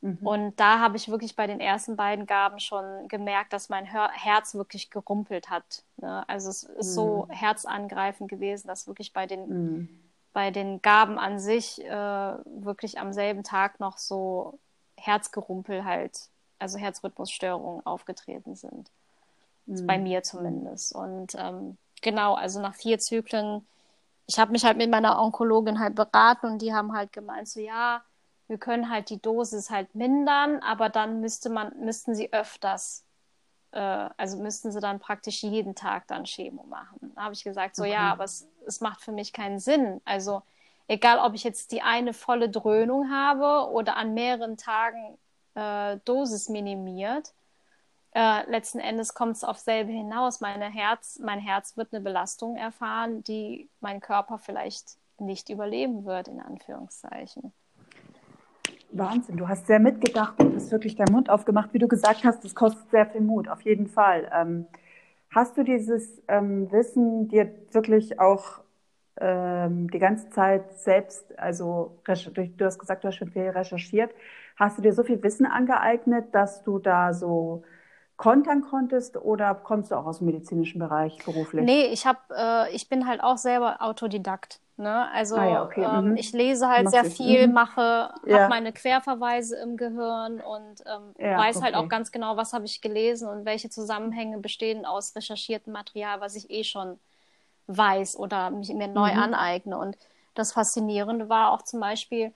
Mhm. Und da habe ich wirklich bei den ersten beiden Gaben schon gemerkt, dass mein Her Herz wirklich gerumpelt hat. Ne? Also es ist mhm. so herzangreifend gewesen, dass wirklich bei den, mhm. bei den Gaben an sich äh, wirklich am selben Tag noch so Herzgerumpel halt, also Herzrhythmusstörungen aufgetreten sind. Bei mir zumindest. Und ähm, genau, also nach vier Zyklen, ich habe mich halt mit meiner Onkologin halt beraten und die haben halt gemeint, so ja, wir können halt die Dosis halt mindern, aber dann müsste man, müssten sie öfters, äh, also müssten sie dann praktisch jeden Tag dann Chemo machen. Da habe ich gesagt, so okay. ja, aber es, es macht für mich keinen Sinn. Also egal, ob ich jetzt die eine volle Dröhnung habe oder an mehreren Tagen äh, Dosis minimiert, äh, letzten Endes kommt es auf selbe hinaus. Meine Herz, mein Herz wird eine Belastung erfahren, die mein Körper vielleicht nicht überleben wird, in Anführungszeichen. Wahnsinn, du hast sehr mitgedacht und hast wirklich deinen Mund aufgemacht. Wie du gesagt hast, das kostet sehr viel Mut, auf jeden Fall. Ähm, hast du dieses ähm, Wissen dir wirklich auch ähm, die ganze Zeit selbst, also du hast gesagt, du hast schon viel recherchiert, hast du dir so viel Wissen angeeignet, dass du da so kontern konntest oder kommst du auch aus dem medizinischen Bereich beruflich? Nee, ich habe, äh, ich bin halt auch selber Autodidakt. Ne? Also ah, ja, okay. ähm, mhm. ich lese halt Machst sehr viel, mhm. mache, ja. habe meine Querverweise im Gehirn und ähm, ja, weiß halt okay. halt auch ganz genau, was habe ich gelesen und welche Zusammenhänge bestehen aus recherchiertem Material, was ich eh schon weiß oder mich mir neu mhm. aneigne. Und das Faszinierende war auch zum Beispiel,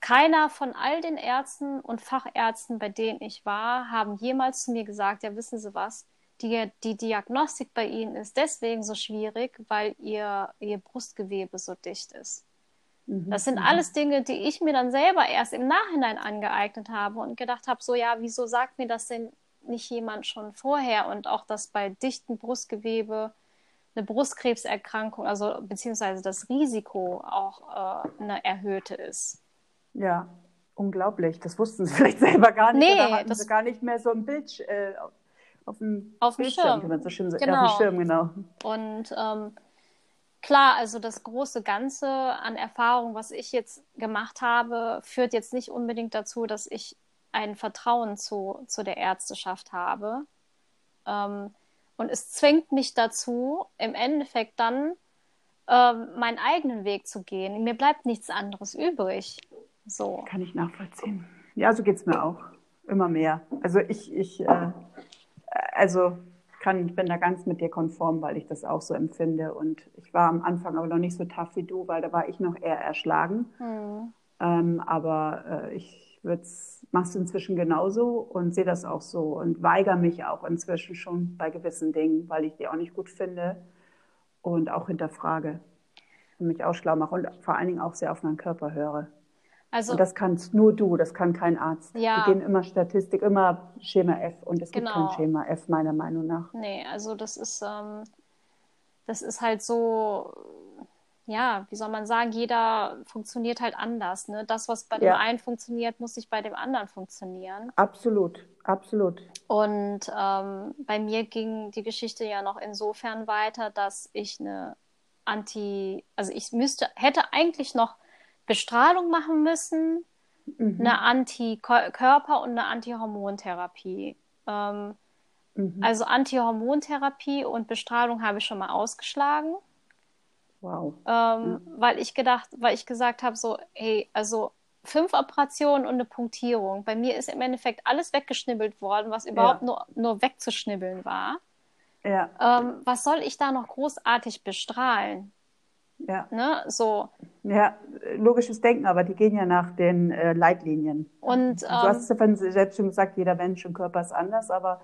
keiner von all den Ärzten und Fachärzten, bei denen ich war, haben jemals zu mir gesagt, ja, wissen Sie was, die, die Diagnostik bei Ihnen ist deswegen so schwierig, weil Ihr, Ihr Brustgewebe so dicht ist. Mhm. Das sind alles Dinge, die ich mir dann selber erst im Nachhinein angeeignet habe und gedacht habe, so ja, wieso sagt mir das denn nicht jemand schon vorher? Und auch, dass bei dichtem Brustgewebe eine Brustkrebserkrankung, also beziehungsweise das Risiko auch äh, eine erhöhte ist. Ja, unglaublich. Das wussten sie vielleicht selber gar nicht. Nee, das sie gar nicht mehr so ein Bild äh, auf dem auf dem Schirm. Kann man so schön sagen. Genau. Auf dem Schirm, genau. Und ähm, klar, also das große Ganze an Erfahrung, was ich jetzt gemacht habe, führt jetzt nicht unbedingt dazu, dass ich ein Vertrauen zu, zu der Ärzteschaft habe. Ähm, und es zwingt mich dazu, im Endeffekt dann ähm, meinen eigenen Weg zu gehen. Mir bleibt nichts anderes übrig. So. Kann ich nachvollziehen. Ja, so geht es mir auch. Immer mehr. Also ich, ich, äh, also kann, bin da ganz mit dir konform, weil ich das auch so empfinde. Und ich war am Anfang aber noch nicht so tough wie du, weil da war ich noch eher erschlagen. Mhm. Ähm, aber äh, ich mache es inzwischen genauso und sehe das auch so und weigere mich auch inzwischen schon bei gewissen Dingen, weil ich die auch nicht gut finde und auch hinterfrage und mich auch schlau mache und vor allen Dingen auch sehr auf meinen Körper höre. Also, und das kannst nur du, das kann kein Arzt. Ja. Wir gehen immer Statistik, immer Schema F und es genau. gibt kein genau. Schema F, meiner Meinung nach. Nee, also das ist, ähm, das ist halt so, ja, wie soll man sagen, jeder funktioniert halt anders. Ne? Das, was bei ja. dem einen funktioniert, muss nicht bei dem anderen funktionieren. Absolut, absolut. Und ähm, bei mir ging die Geschichte ja noch insofern weiter, dass ich eine Anti, also ich müsste, hätte eigentlich noch Bestrahlung machen müssen, mhm. eine Antikörper- und eine Antihormontherapie. Ähm, mhm. Also Antihormontherapie und Bestrahlung habe ich schon mal ausgeschlagen. Wow. Ähm, mhm. Weil ich gedacht, weil ich gesagt habe, so, hey, also fünf Operationen und eine Punktierung. Bei mir ist im Endeffekt alles weggeschnibbelt worden, was überhaupt ja. nur, nur wegzuschnibbeln war. Ja. Ähm, was soll ich da noch großartig bestrahlen? Ja. Ne? So. Ja, logisches Denken, aber die gehen ja nach den äh, Leitlinien. Und, du hast ähm, es ja selbst schon gesagt, jeder Mensch und Körper ist anders, aber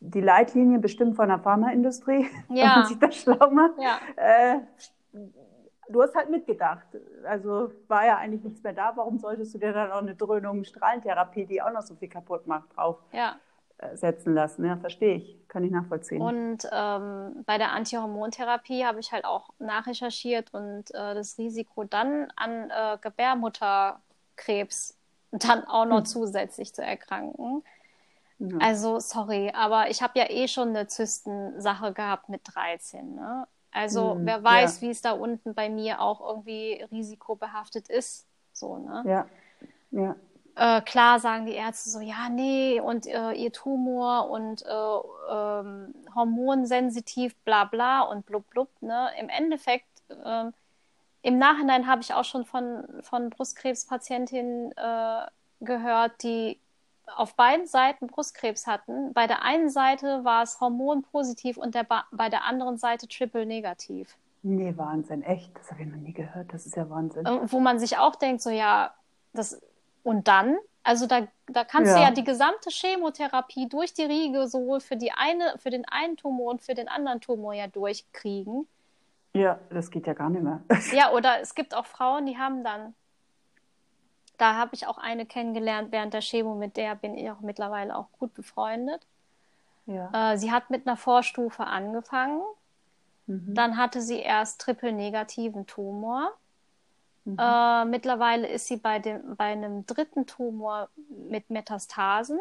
die Leitlinien bestimmt von der Pharmaindustrie, ja. wenn man sich das schlau macht. Ja. Äh, du hast halt mitgedacht. Also war ja eigentlich nichts mehr da. Warum solltest du dir dann auch eine Dröhnung Strahlentherapie, die auch noch so viel kaputt macht, drauf? Ja setzen lassen. Ja, verstehe ich, kann ich nachvollziehen. Und ähm, bei der Antihormontherapie habe ich halt auch nachrecherchiert und äh, das Risiko dann an äh, Gebärmutterkrebs dann auch noch hm. zusätzlich zu erkranken. Ja. Also, sorry, aber ich habe ja eh schon eine Zystensache gehabt mit 13. Ne? Also Hm, wer weiß, ja. wie es da unten bei mir auch irgendwie risikobehaftet ist. So, ne? Ja, ja. Äh, klar sagen die Ärzte so, ja, nee, und äh, ihr Tumor und äh, ähm, hormonsensitiv, bla bla und blub blub. Ne? Im Endeffekt, ähm, im Nachhinein habe ich auch schon von, von Brustkrebspatientinnen äh, gehört, die auf beiden Seiten Brustkrebs hatten. Bei der einen Seite war es hormonpositiv und der ba bei der anderen Seite triple negativ. Nee, Wahnsinn, echt. Das habe ich noch nie gehört. Das ist ja Wahnsinn. Äh, wo man sich auch denkt, so ja, das und dann, also da, da kannst Ja. du ja die gesamte Chemotherapie durch die Riege sowohl für die eine, für den einen Tumor und für den anderen Tumor ja durchkriegen. Ja, das geht ja gar nicht mehr. Ja, oder es gibt auch Frauen, die haben dann, da habe ich auch eine kennengelernt während der Chemo, mit der bin ich auch mittlerweile auch gut befreundet. Ja. Äh, sie hat mit einer Vorstufe angefangen, Mhm. dann hatte sie erst triple-negativen Tumor. Mhm. Äh, mittlerweile ist sie bei, dem, bei einem dritten Tumor mit Metastasen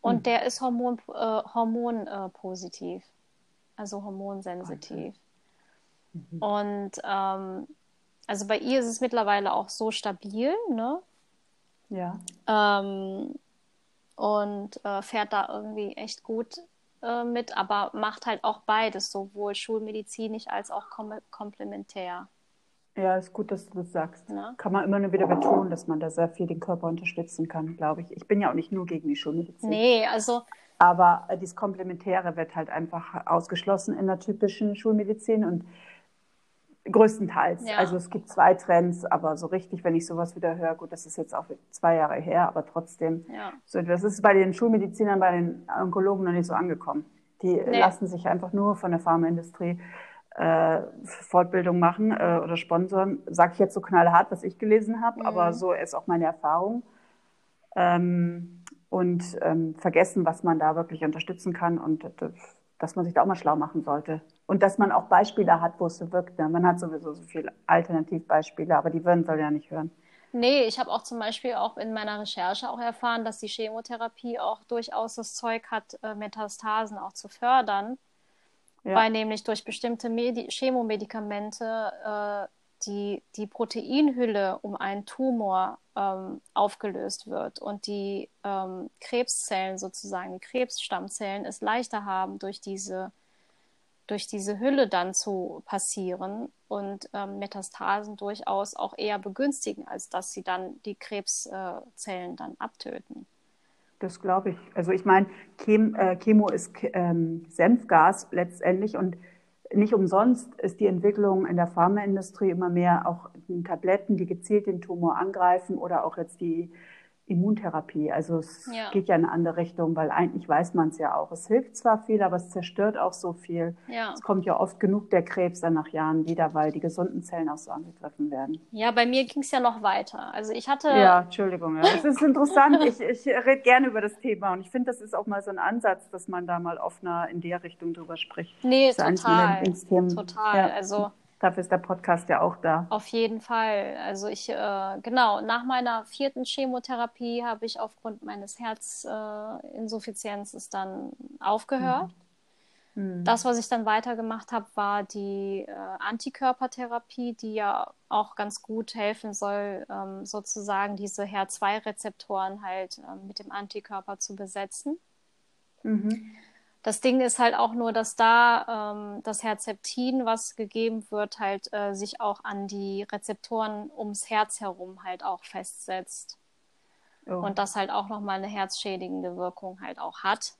und Mhm. der ist hormon, äh, hormonpositiv, äh, positiv, also hormonsensitiv. Mhm. Und ähm, also bei ihr ist es mittlerweile auch so stabil, ne? Ja. Ähm, und äh, fährt da irgendwie echt gut äh, mit, aber macht halt auch beides, sowohl schulmedizinisch als auch kom komplementär. Ja, ist gut, dass du das sagst. Ne? Kann man immer nur wieder betonen, dass man da sehr viel den Körper unterstützen kann, glaube ich. Ich bin ja auch nicht nur gegen die Schulmedizin. Nee, also Aber äh, dieses Komplementäre wird halt einfach ausgeschlossen in der typischen Schulmedizin und größtenteils. Ja. Also es gibt zwei Trends, aber so richtig, wenn ich sowas wieder höre, gut, das ist jetzt auch zwei Jahre her, aber trotzdem, ja. so, das ist bei den Schulmedizinern, bei den Onkologen noch nicht so angekommen. Die Nee. lassen sich einfach nur von der Pharmaindustrie äh, Fortbildung machen äh, oder sponsoren. Sag ich jetzt so knallhart, was ich gelesen habe, Mhm. aber so ist auch meine Erfahrung. Ähm, und ähm, vergessen, was man da wirklich unterstützen kann und äh, dass man sich da auch mal schlau machen sollte. Und dass man auch Beispiele hat, wo es so wirkt. Ne? Man hat sowieso so viele Alternativbeispiele, aber die würden soll ja nicht hören. Nee, ich habe auch zum Beispiel auch in meiner Recherche auch erfahren, dass die Chemotherapie auch durchaus das Zeug hat, äh, Metastasen auch zu fördern, Ja. weil nämlich durch bestimmte Medi Chemomedikamente äh, die, die Proteinhülle um einen Tumor ähm, aufgelöst wird und die ähm, Krebszellen sozusagen, die Krebsstammzellen es leichter haben, durch diese, durch diese Hülle dann zu passieren und ähm, Metastasen durchaus auch eher begünstigen, als dass sie dann die Krebszellen äh, dann abtöten. Das glaube ich. Also ich meine, Chem, äh, Chemo ist ähm, Senfgas letztendlich und nicht umsonst ist die Entwicklung in der Pharmaindustrie immer mehr auch in Tabletten, die gezielt den Tumor angreifen oder auch jetzt die Immuntherapie. Also es Ja. geht ja in eine andere Richtung, weil eigentlich weiß man es ja auch. Es hilft zwar viel, aber es zerstört auch so viel. Ja. Es kommt ja oft genug der Krebs dann nach Jahren wieder, weil die gesunden Zellen auch so angegriffen werden. Ja, bei mir ging es ja noch weiter. Also ich hatte, Ja, Entschuldigung. Ja. Es ist interessant. Ich, ich rede gerne über das Thema und ich finde, das ist auch mal so ein Ansatz, dass man da mal offener in der Richtung drüber spricht. nee, Das total, total. Also Dafür ist der Podcast ja auch da. Auf jeden Fall. Also ich, äh, genau, nach meiner vierten Chemotherapie habe ich aufgrund meines Herzinsuffizienzes dann aufgehört. Mhm. Das, was ich dann weitergemacht habe, war die äh, Antikörpertherapie, die ja auch ganz gut helfen soll, ähm, sozusagen diese HER2-Rezeptoren halt ähm, mit dem Antikörper zu besetzen. Mhm. Das Ding ist halt auch nur, dass da ähm, das Herzeptin, was gegeben wird, halt äh, sich auch an die Rezeptoren ums Herz herum halt auch festsetzt. Oh. Und das halt auch nochmal eine herzschädigende Wirkung halt auch hat.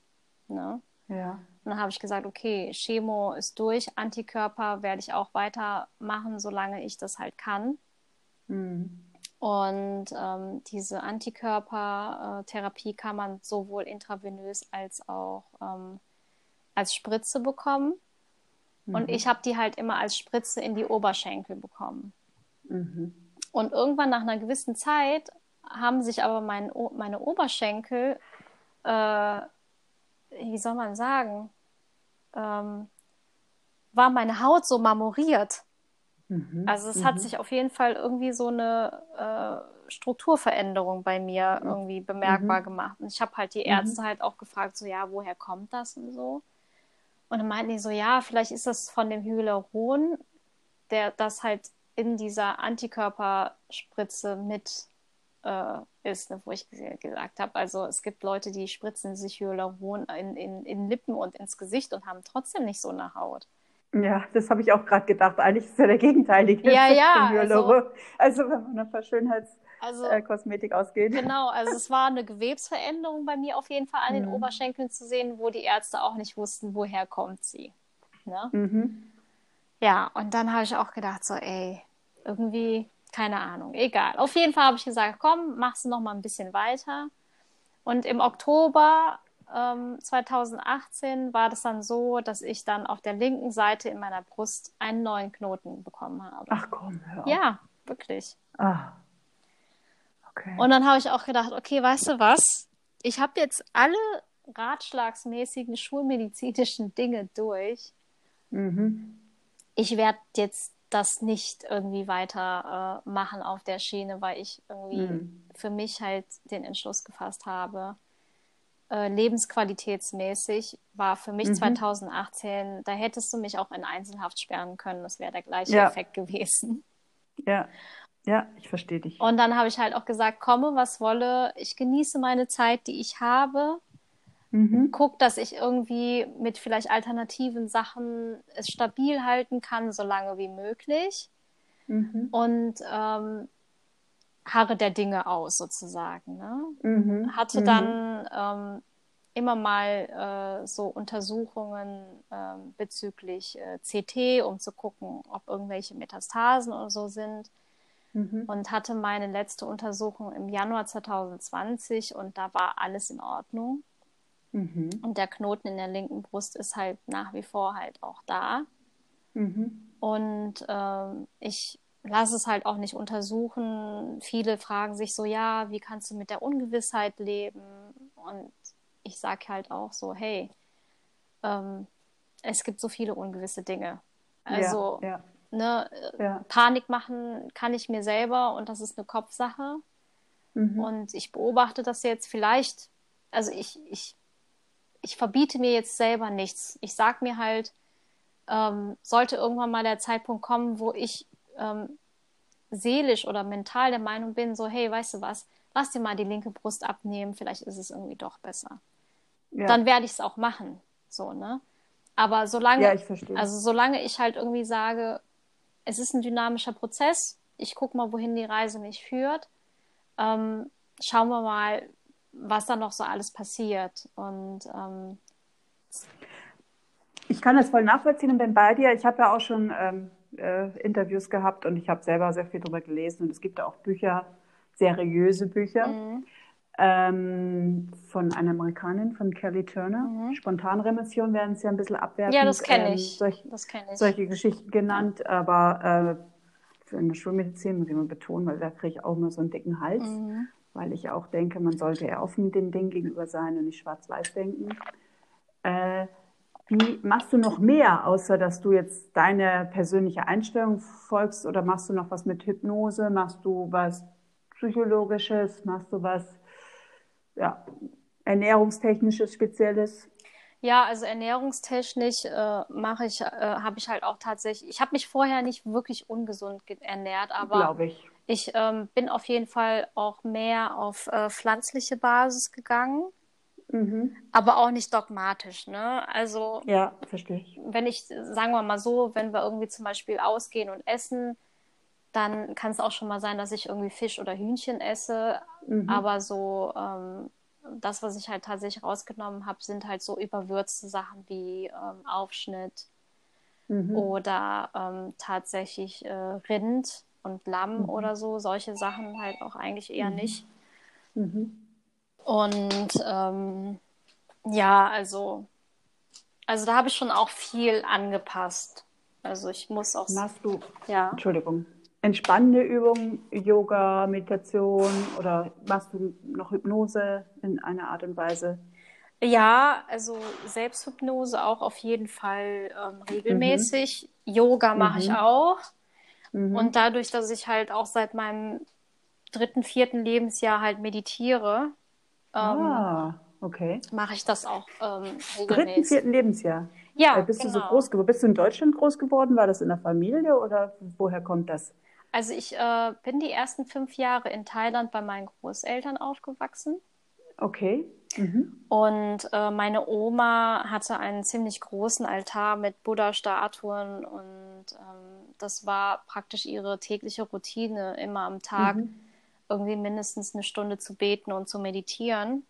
Ne? ja. Und dann habe ich gesagt, okay, Chemo ist durch, Antikörper werde ich auch weitermachen, solange ich das halt kann. Mhm. Und ähm, diese Antikörpertherapie kann man sowohl intravenös als auch ähm, als Spritze bekommen. Und ich habe die halt immer als Spritze in die Oberschenkel bekommen. Mhm. Und irgendwann nach einer gewissen Zeit haben sich aber mein, meine Oberschenkel, äh, wie soll man sagen, ähm, war meine Haut so marmoriert. Mhm. Also es hat sich auf jeden Fall irgendwie so eine äh, Strukturveränderung bei mir irgendwie bemerkbar gemacht. Und ich habe halt die Ärzte halt auch gefragt, so ja, woher kommt das und so. Und dann meinten die so, ja, vielleicht ist das von dem Hyaluron, der das halt in dieser Antikörperspritze mit äh, ist, ne, wo ich gesagt habe, also es gibt Leute, die spritzen sich Hyaluron in, in, in Lippen und ins Gesicht und haben trotzdem nicht so eine Haut. Ja, das habe ich auch gerade gedacht. Eigentlich ist ja der gegenteilige ja, ja, also, also wenn man von Schönheitskosmetik also, ausgeht. Genau, also es war eine Gewebsveränderung bei mir auf jeden Fall an den mhm. Oberschenkeln zu sehen, wo die Ärzte auch nicht wussten, woher kommt sie. Ne? Mhm. Ja, und dann habe ich auch gedacht, so, ey, irgendwie, keine Ahnung, egal. Auf jeden Fall habe ich gesagt, komm, machst du noch mal ein bisschen weiter. Und im Oktober ähm, 2018 war das dann so, dass ich dann auf der linken Seite in meiner Brust einen neuen Knoten bekommen habe. Ach komm, hör auf. Ja, wirklich. Ah. Okay. Und dann habe ich auch gedacht, okay, weißt du was? Ich habe jetzt alle ratschlagsmäßigen schulmedizinischen Dinge durch. Mhm. Ich werde jetzt das nicht irgendwie weiter äh, machen auf der Schiene, weil ich irgendwie mhm. für mich halt den Entschluss gefasst habe, äh, lebensqualitätsmäßig war für mich mhm. 2018, da hättest du mich auch in Einzelhaft sperren können, das wäre der gleiche ja. Effekt gewesen. Ja, ja, ich verstehe dich. Und dann habe ich halt auch gesagt, komme, was wolle, ich genieße meine Zeit, die ich habe. Mhm. Guck, dass ich irgendwie mit vielleicht alternativen Sachen es stabil halten kann, so lange wie möglich. Mhm. Und ähm, harre der Dinge aus, sozusagen. Ne? Mhm. Hatte mhm. dann ähm, immer mal äh, so Untersuchungen äh, bezüglich äh, CT, um zu gucken, ob irgendwelche Metastasen oder so sind. Mhm. Und hatte meine letzte Untersuchung im Januar 2020 und da war alles in Ordnung. Mhm. Und der Knoten in der linken Brust ist halt nach wie vor halt auch da. Mhm. Und ähm, ich lass es halt auch nicht untersuchen. Viele fragen sich so, ja, wie kannst du mit der Ungewissheit leben? Und ich sage halt auch so, hey, ähm, es gibt so viele ungewisse Dinge. Also, ja, ja. Ne, ja. Panik machen kann ich mir selber und das ist eine Kopfsache. Mhm. Und ich beobachte das jetzt vielleicht, also ich, ich, ich verbiete mir jetzt selber nichts. Ich sage mir halt, ähm, sollte irgendwann mal der Zeitpunkt kommen, wo ich ähm, seelisch oder mental der Meinung bin, so, hey, weißt du was, lass dir mal die linke Brust abnehmen, vielleicht ist es irgendwie doch besser. Ja. Dann werde ich es auch machen. So, ne? Aber solange, ja, also solange ich halt irgendwie sage, es ist ein dynamischer Prozess, ich gucke mal, wohin die Reise mich führt, ähm, schauen wir mal, was da noch so alles passiert. Und ähm, ich kann das voll nachvollziehen und bin bei dir. Ich habe ja auch schon ähm, äh, Interviews gehabt und ich habe selber sehr viel darüber gelesen und es gibt auch Bücher, seriöse Bücher. Mhm. Ähm, von einer Amerikanin, von Kelly Turner. Mhm. Spontanremission werden sie ja ein bisschen abwertend. Ja, das kenne ich. Ähm, solch, das kenn ich. Solche Geschichten genannt, aber äh, für eine Schulmedizin muss ich mal betonen, weil da kriege ich auch immer so einen dicken Hals, mhm. weil ich auch denke, man sollte eher offen dem Ding gegenüber sein und nicht schwarz-weiß denken. Äh, wie machst du noch mehr, außer dass du jetzt deine persönliche Einstellung folgst oder machst du noch was mit Hypnose? Machst du was Psychologisches? Machst du was ja, Ernährungstechnisches Spezielles? Ja, also ernährungstechnisch äh, mache ich, äh, habe ich halt auch tatsächlich, ich habe mich vorher nicht wirklich ungesund ernährt, aber ich, ich ähm, bin auf jeden Fall auch mehr auf äh, pflanzliche Basis gegangen. Mhm. Aber auch nicht dogmatisch, ne? Also. Ja, verstehe ich. Wenn ich, sagen wir mal so, wenn wir irgendwie zum Beispiel ausgehen und essen, dann kann es auch schon mal sein, dass ich irgendwie Fisch oder Hühnchen esse. Mhm. Aber so, ähm, das, was ich halt tatsächlich rausgenommen habe, sind halt so überwürzte Sachen wie ähm, Aufschnitt mhm. oder ähm, tatsächlich äh, Rind und Lamm mhm. oder so. Solche Sachen halt auch eigentlich eher mhm. nicht. Mhm. Und ähm, ja, also, also da habe ich schon auch viel angepasst. Also ich muss auch. Machst du, ja. Entschuldigung, entspannende Übungen, Yoga, Meditation oder machst du noch Hypnose in einer Art und Weise? Ja, also Selbsthypnose auch auf jeden Fall ähm, regelmäßig. Mhm. Yoga mache mhm. ich auch. Mhm. Und dadurch, dass ich halt auch seit meinem dritten, vierten Lebensjahr halt meditiere, ähm, ah, okay. Mache ich das auch ähm, regelmäßig. Dritten, vierten Lebensjahr? Ja, bist genau. du so groß geworden? Bist du in Deutschland groß geworden? War das in der Familie oder woher kommt das? Also ich äh, bin die ersten fünf Jahre in Thailand bei meinen Großeltern aufgewachsen. Okay. Mhm. Und äh, meine Oma hatte einen ziemlich großen Altar mit Buddha-Statuen und ähm, das war praktisch ihre tägliche Routine, immer am Tag Mhm. irgendwie mindestens eine Stunde zu beten und zu meditieren.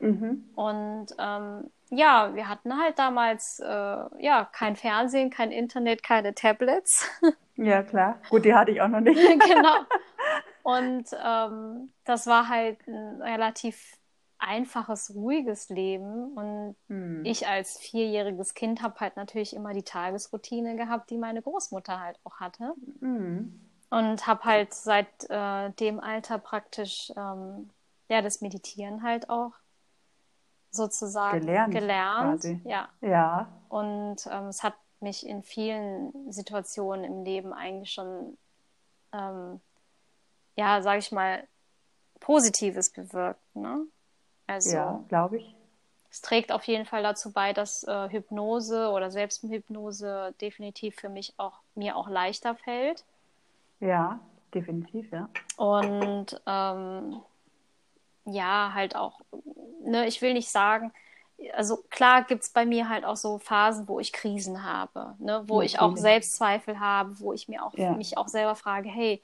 Mhm. Und ähm, ja, wir hatten halt damals äh, ja kein Fernsehen, kein Internet, keine Tablets. Ja, klar. Gut, die hatte ich auch noch nicht. genau. Und ähm, das war halt ein relativ einfaches, ruhiges Leben. Und Hm. ich als vierjähriges Kind habe halt natürlich immer die Tagesroutine gehabt, die meine Großmutter halt auch hatte. Mhm. Und habe halt seit äh, dem Alter praktisch ähm, ja das Meditieren halt auch sozusagen Gelernt, gelernt. Ja. Ja. Und ähm, es hat mich in vielen Situationen im Leben eigentlich schon, ähm, ja, sage ich mal, Positives bewirkt. Ne? Also Ja, glaube ich. es trägt auf jeden Fall dazu bei, dass äh, Hypnose oder Selbsthypnose definitiv für mich auch mir auch leichter fällt. Ja, definitiv, ja. Und ähm, ja, halt auch, ne, ich will nicht sagen, also klar gibt es bei mir halt auch so Phasen, wo ich Krisen habe, ne, wo ich auch Natürlich. Selbstzweifel habe, wo ich mir auch Ja. mich auch selber frage, hey,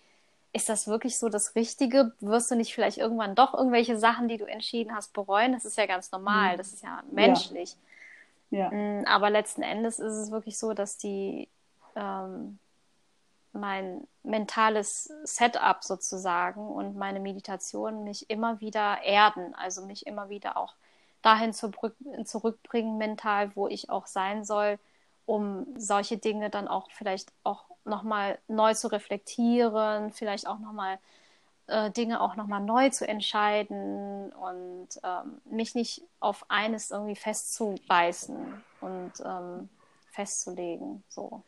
ist das wirklich so das Richtige? Wirst du nicht vielleicht irgendwann doch irgendwelche Sachen, die du entschieden hast, bereuen? Das ist ja ganz normal, das ist ja menschlich. Ja. Mm, Aber letzten Endes ist es wirklich so, dass die ähm, mein mentales Setup sozusagen und meine Meditation mich immer wieder erden, also mich immer wieder auch dahin zurück, zurückbringen mental, wo ich auch sein soll, um solche Dinge dann auch vielleicht auch nochmal neu zu reflektieren, vielleicht auch nochmal äh, Dinge auch nochmal neu zu entscheiden und ähm, mich nicht auf eines irgendwie festzubeißen und ähm, festzulegen. So.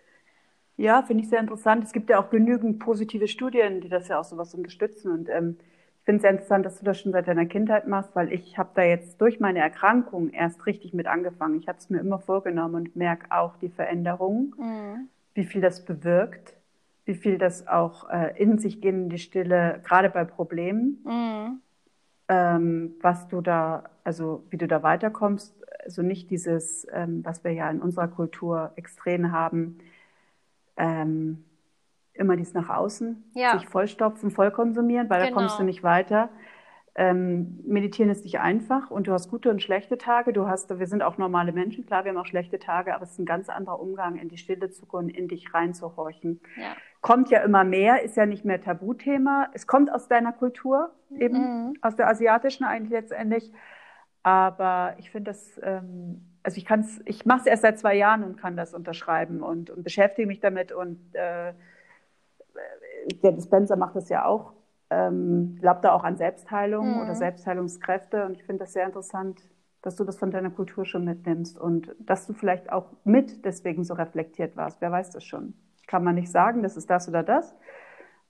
Ja, finde ich sehr interessant. Es gibt ja auch genügend positive Studien, die das ja auch sowas unterstützen. Und ähm, finde es sehr interessant, dass du das schon seit deiner Kindheit machst, weil ich habe da jetzt durch meine Erkrankung erst richtig mit angefangen. Ich habe es mir immer vorgenommen und merke auch die Veränderung, Mhm. wie viel das bewirkt, wie viel das auch äh, in sich gehen in die Stille, gerade bei Problemen, Mhm. ähm, was du da, also wie du da weiterkommst. Also nicht dieses, ähm, was wir ja in unserer Kultur extrem haben, ähm, immer dies nach außen, Ja. sich vollstopfen, voll konsumieren, weil da Genau. kommst du nicht weiter. Ähm, meditieren ist nicht einfach und du hast gute und schlechte Tage. Du hast, wir sind auch normale Menschen, klar, wir haben auch schlechte Tage, aber es ist ein ganz anderer Umgang, in die Stille zu gehen, in dich reinzuhorchen. Ja. Kommt ja immer mehr, ist ja nicht mehr Tabuthema. Es kommt aus deiner Kultur, eben Mhm. aus der asiatischen eigentlich letztendlich. Aber ich finde das, ähm, also ich kann es, ich mache es erst seit zwei Jahren und kann das unterschreiben und, und beschäftige mich damit und äh, der Dispenser macht das ja auch, ähm, glaubt da auch an Selbstheilung Mhm. oder Selbstheilungskräfte und ich finde das sehr interessant, dass du das von deiner Kultur schon mitnimmst und dass du vielleicht auch mit deswegen so reflektiert warst. Wer weiß das schon? Kann man nicht sagen, das ist das oder das,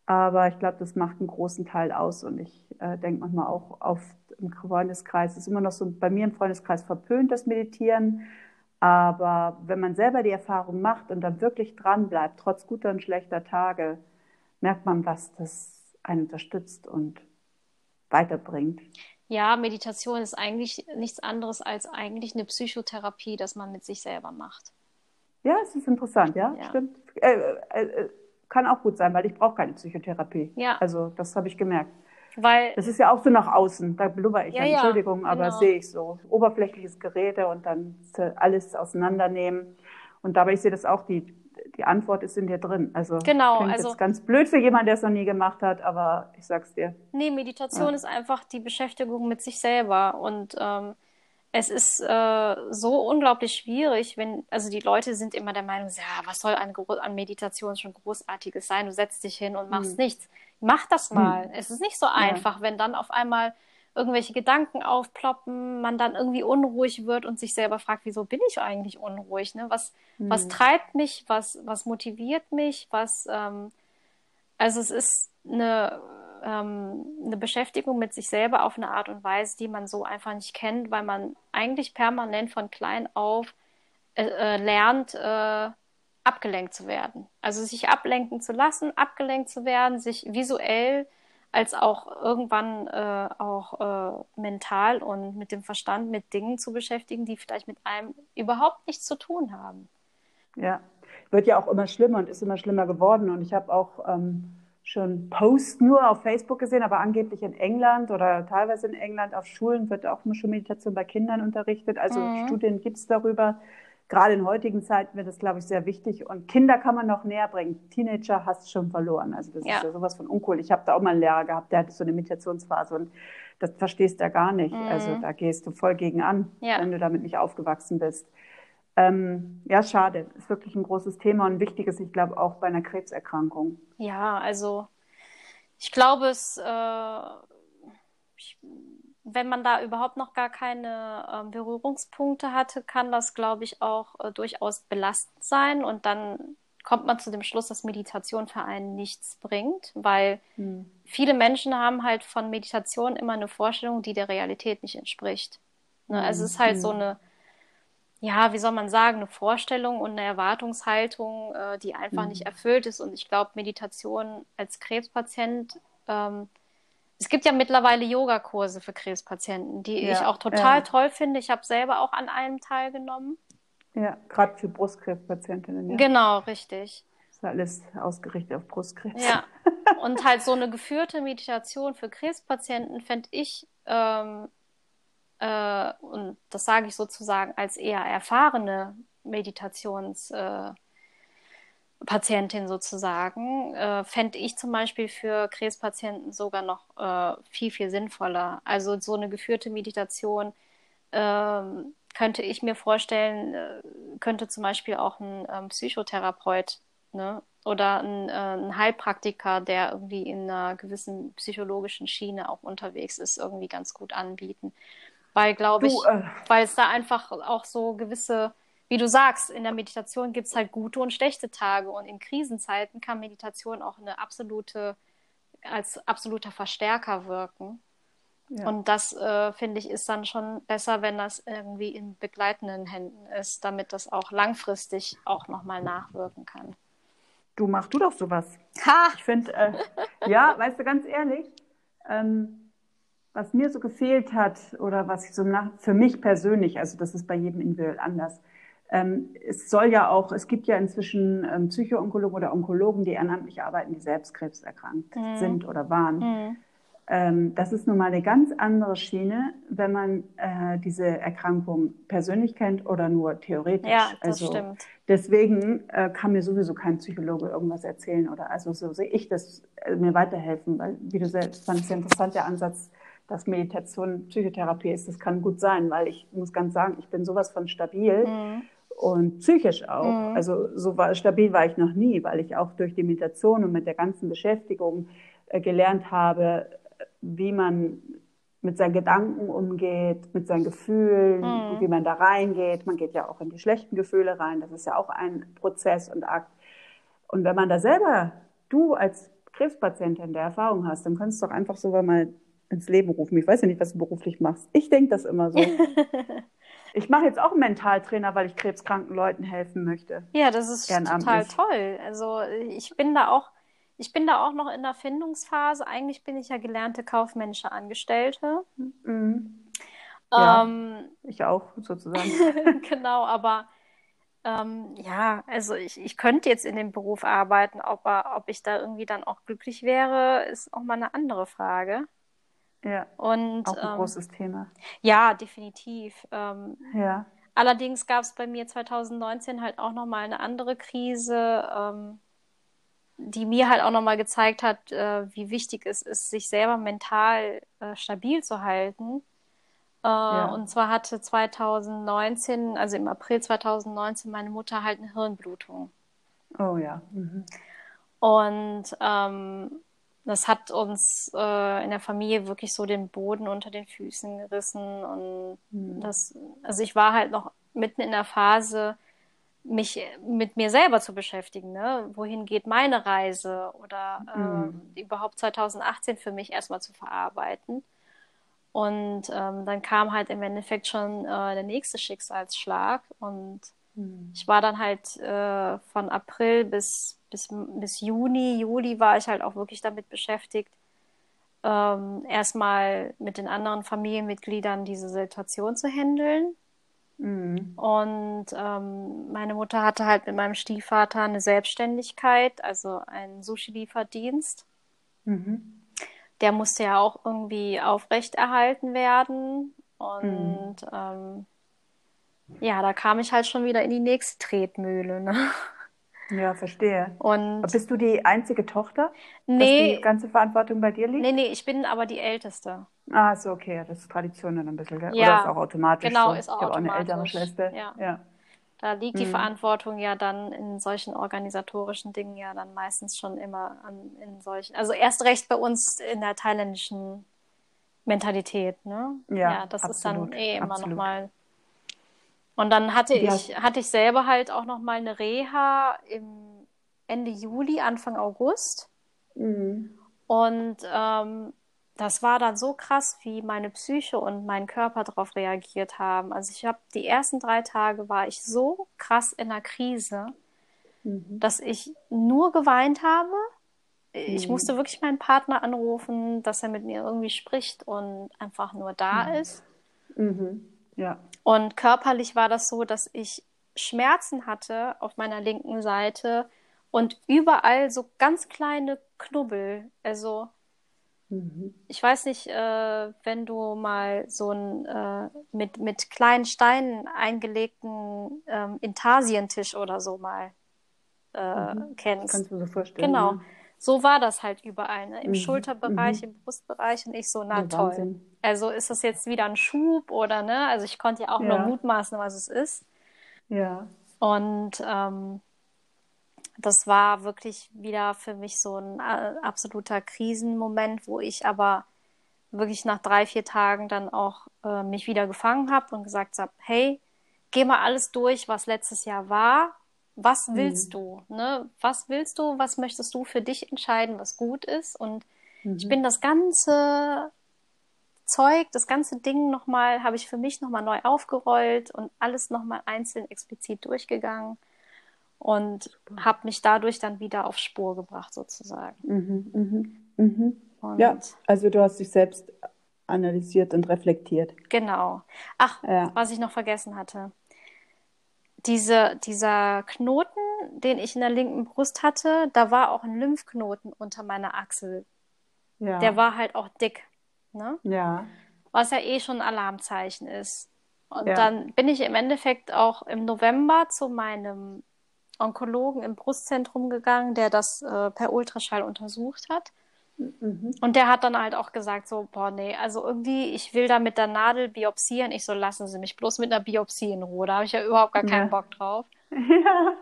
aber ich glaube, das macht einen großen Teil aus und ich äh, denke manchmal auch auf im Freundeskreis, es ist immer noch so bei mir im Freundeskreis verpönt, das Meditieren. Aber wenn man selber die Erfahrung macht und dann wirklich dran bleibt, trotz guter und schlechter Tage, merkt man, was das einen unterstützt und weiterbringt. ja, Meditation ist eigentlich nichts anderes als eigentlich eine Psychotherapie, das man mit sich selber macht. Ja, es ist interessant, ja, Ja. stimmt. Äh, äh, äh, kann auch gut sein, weil ich brauche keine Psychotherapie. Ja. Also das habe ich gemerkt. Weil, Das ist ja auch so nach außen, da blubber ich Ja, ja, ja, Entschuldigung, aber genau. sehe ich so. Oberflächliches Gerede und dann alles auseinandernehmen. Und dabei, ich sehe das auch, die, die Antwort ist in dir drin. Also Genau, klingt also- jetzt ganz blöd für jemanden, der es noch nie gemacht hat, aber ich sag's dir. nee, Meditation Ja. ist einfach die Beschäftigung mit sich selber und ähm, es ist äh, so unglaublich schwierig, wenn, also die Leute sind immer der Meinung, ja, was soll an, an Meditation schon Großartiges sein? Du setzt dich hin und machst Hm. nichts. Mach das mal. Es ist nicht so einfach, wenn dann auf einmal irgendwelche Gedanken aufploppen, man dann irgendwie unruhig wird und sich selber fragt, wieso bin ich eigentlich unruhig? Ne? Was, was treibt mich? Was, was motiviert mich? Was, ähm, also es ist eine, ähm, eine Beschäftigung mit sich selber auf eine Art und Weise, die man so einfach nicht kennt, weil man eigentlich permanent von klein auf äh, äh, lernt, äh, abgelenkt zu werden. Also sich ablenken zu lassen, abgelenkt zu werden, sich visuell als auch irgendwann äh, auch äh, mental und mit dem Verstand mit Dingen zu beschäftigen, die vielleicht mit einem überhaupt nichts zu tun haben. Ja, wird ja auch immer schlimmer und ist immer schlimmer geworden. Und ich habe auch ähm, schon Posts nur auf Facebook gesehen, aber angeblich in England oder teilweise in England auf Schulen wird auch schon Meditation bei Kindern unterrichtet. Also mhm. Studien gibt es darüber gerade in heutigen Zeiten wird das, glaube ich, sehr wichtig. Und Kinder kann man noch näher bringen. Teenager hast du schon verloren. Also das ja. ist ja sowas von uncool. Ich habe da auch mal einen Lehrer gehabt, der hatte so eine Meditationsphase und das verstehst du ja gar nicht. Mhm. Also da gehst du voll gegen an, ja. wenn du damit nicht aufgewachsen bist. Ähm, ja, schade. Ist wirklich ein großes Thema und ein wichtiges, ich glaube, auch bei einer Krebserkrankung. Ja, also ich glaube, es äh, ich, wenn man da überhaupt noch gar keine äh, Berührungspunkte hatte, kann das, glaube ich, auch äh, durchaus belastend sein. Und dann kommt man zu dem Schluss, dass Meditation für einen nichts bringt, weil hm. viele Menschen haben halt von Meditation immer eine Vorstellung, die der Realität nicht entspricht. Ne? Hm. Also es ist halt hm. so eine, ja, wie soll man sagen, eine Vorstellung und eine Erwartungshaltung, äh, die einfach nicht hm. erfüllt ist. Und ich glaube, Meditation als Krebspatient ähm, es gibt ja mittlerweile Yogakurse für Krebspatienten, die ja, ich auch total ja. toll finde. Ich habe selber auch an einem teilgenommen. Ja, gerade für Brustkrebspatientinnen. Ja. Genau, richtig. Das ist alles ausgerichtet auf Brustkrebs. Ja. Und halt so eine geführte Meditation für Krebspatienten fände ich, ähm, äh, und das sage ich sozusagen als eher erfahrene Meditations- äh, Patientin sozusagen, äh, fände ich zum Beispiel für Krebspatienten sogar noch äh, viel, viel sinnvoller. Also so eine geführte Meditation äh, könnte ich mir vorstellen, äh, könnte zum Beispiel auch ein ähm, Psychotherapeut ne? oder ein, äh, ein, Heilpraktiker, der irgendwie in einer gewissen psychologischen Schiene auch unterwegs ist, irgendwie ganz gut anbieten. Weil, glaube ich, äh, weil es da einfach auch so gewisse wie du sagst, in der Meditation gibt es halt gute und schlechte Tage und in Krisenzeiten kann Meditation auch eine absolute, als absoluter Verstärker wirken. Ja. Und das, äh, finde ich, ist dann schon besser, wenn das irgendwie in begleitenden Händen ist, damit das auch langfristig auch nochmal nachwirken kann. Du machst du doch sowas. Ha! Ich finde, äh, ja, weißt du, ganz ehrlich, ähm, was mir so gefehlt hat oder was ich so nach, für mich persönlich, also das ist bei jedem individuell anders, es soll ja auch, es gibt ja inzwischen ähm, Psychoonkologen oder Onkologen, die ehrenamtlich arbeiten, die selbst krebserkrankt mhm. sind oder waren. Mhm. Ähm, das ist nun mal eine ganz andere Schiene, wenn man äh, diese Erkrankung persönlich kennt oder nur theoretisch. Ja, das also, stimmt. Deswegen äh, kann mir sowieso kein Psychologe irgendwas erzählen oder also so sehe ich das äh, mir weiterhelfen, weil wie du selbst fand, ist ja interessant der Ansatz, dass Meditation Psychotherapie ist. Das kann gut sein, weil ich muss ganz sagen, ich bin sowas von stabil. Mhm und psychisch auch. Mhm. Also so war, stabil war ich noch nie, weil ich auch durch die Meditation und mit der ganzen Beschäftigung äh, gelernt habe, wie man mit seinen Gedanken umgeht, mit seinen Gefühlen, mhm. wie man da reingeht. Man geht ja auch in die schlechten Gefühle rein. Das ist ja auch ein Prozess und Akt. Und wenn man da selber, du als Krebspatientin der Erfahrung hast, dann kannst du doch einfach so mal ins Leben rufen. Ich weiß ja nicht, was du beruflich machst. Ich denke das immer so. Ich mache jetzt auch einen Mentaltrainer, weil ich krebskranken Leuten helfen möchte. Ja, das ist total toll. Also ich bin da auch, ich bin da auch noch in der Findungsphase. Eigentlich bin ich ja gelernte kaufmännische Angestellte. Mhm. Ja, ähm, ich auch sozusagen. genau, aber ähm, ja, also ich, ich könnte jetzt in dem Beruf arbeiten, aber ob ich da irgendwie dann auch glücklich wäre, ist auch mal eine andere Frage. Ja. Und, auch ein ähm, großes Thema. Ja, definitiv. Ähm, ja. Allerdings gab es bei mir 2019 halt auch nochmal eine andere Krise, ähm, die mir halt auch nochmal gezeigt hat, äh, wie wichtig es ist, sich selber mental äh, stabil zu halten. Äh, ja. Und zwar hatte 2019, also im April 2019, meine Mutter halt eine Hirnblutung. Oh ja. Mhm. Und ähm, das hat uns äh, in der Familie wirklich so den Boden unter den Füßen gerissen und mhm. das, also ich war halt noch mitten in der Phase, mich mit mir selber zu beschäftigen. Ne? Wohin geht meine Reise oder mhm. äh, überhaupt 2018 für mich erstmal zu verarbeiten. Und ähm, dann kam halt im Endeffekt schon äh, der nächste Schicksalsschlag und Mhm. Ich war dann halt äh, von April bis, bis, bis Juni, Juli war ich halt auch wirklich damit beschäftigt, ähm, erstmal mit den anderen Familienmitgliedern diese Situation zu handeln. Mhm. Und ähm, meine Mutter hatte halt mit meinem Stiefvater eine Selbstständigkeit, also einen Sushi-Lieferdienst. Mhm. Der musste ja auch irgendwie aufrechterhalten werden. Und mhm. ähm, ja, da kam ich halt schon wieder in die nächste Tretmühle. Ne? Ja, verstehe. Und bist du die einzige Tochter? Nee. Dass die ganze Verantwortung bei dir liegt? Nee, nee, ich bin aber die Älteste. Ah, so, okay. Das ist Tradition dann ein bisschen, gell? Ja. Oder ist auch automatisch Genau, so? ist auch ich habe auch eine automatisch. ältere Schwester. Ja. ja. Da liegt die Mhm. Verantwortung ja dann in solchen organisatorischen Dingen ja dann meistens schon immer an, in solchen, also erst recht bei uns in der thailändischen Mentalität, ne? Ja, das ist absolut, dann eh immer nochmal. Und dann hatte Ja. ich, hatte ich selber halt auch nochmal eine Reha im Ende Juli, Anfang August. Mhm. Und ähm, das war dann so krass, wie meine Psyche und mein Körper darauf reagiert haben. Also ich habe die ersten drei Tage war ich so krass in der Krise, Mhm. dass ich nur geweint habe. Ich Mhm. musste wirklich meinen Partner anrufen, dass er mit mir irgendwie spricht und einfach nur da Mhm. ist. Mhm. Ja. Und körperlich war das so, dass ich Schmerzen hatte auf meiner linken Seite und überall so ganz kleine Knubbel. Also Mhm. ich weiß nicht, äh, wenn du mal so ein äh, mit, mit kleinen Steinen eingelegten ähm, Intarsientisch oder so mal äh, Mhm. kennst. Kannst du mir so vorstellen. Genau. Ja. So war das halt überall, ne? Im Mhm. Schulterbereich, Mhm. im Brustbereich und ich so, na Ja, toll. Wahnsinn. Also ist das jetzt wieder ein Schub oder ne? Also ich konnte ja auch nur Ja. mutmaßen, was es ist. Ja. Und ähm, das war wirklich wieder für mich so ein äh, absoluter Krisenmoment, wo ich aber wirklich nach drei, vier Tagen dann auch äh, mich wieder gefangen habe und gesagt habe, hey, geh mal alles durch, was letztes Jahr war. Was willst du? Ne? Was willst du? Was möchtest du für dich entscheiden, was gut ist? Und ich Mhm. bin das ganze Zeug, das ganze Ding nochmal, habe ich für mich nochmal neu aufgerollt und alles nochmal einzeln explizit durchgegangen und habe mich dadurch dann wieder auf Spur gebracht, sozusagen. Mhm. Mhm. Mhm. Und Ja, also du hast dich selbst analysiert und reflektiert. genau. Ach, Ja. was ich noch vergessen hatte. Diese, dieser Knoten, den ich in der linken Brust hatte, da war auch ein Lymphknoten unter meiner Achsel. Ja. Der war halt auch dick. Ne? Ja. was ja eh schon ein Alarmzeichen ist. Und Ja. dann bin ich im Endeffekt auch im November zu meinem Onkologen im Brustzentrum gegangen, der das äh, per Ultraschall untersucht hat. Mhm. Und der hat dann halt auch gesagt, so, boah, nee, also irgendwie, ich will da mit der Nadel biopsieren. Ich so, lassen Sie mich bloß mit einer Biopsie in Ruhe. Da habe ich ja überhaupt gar keinen Ja. Bock drauf. Ja.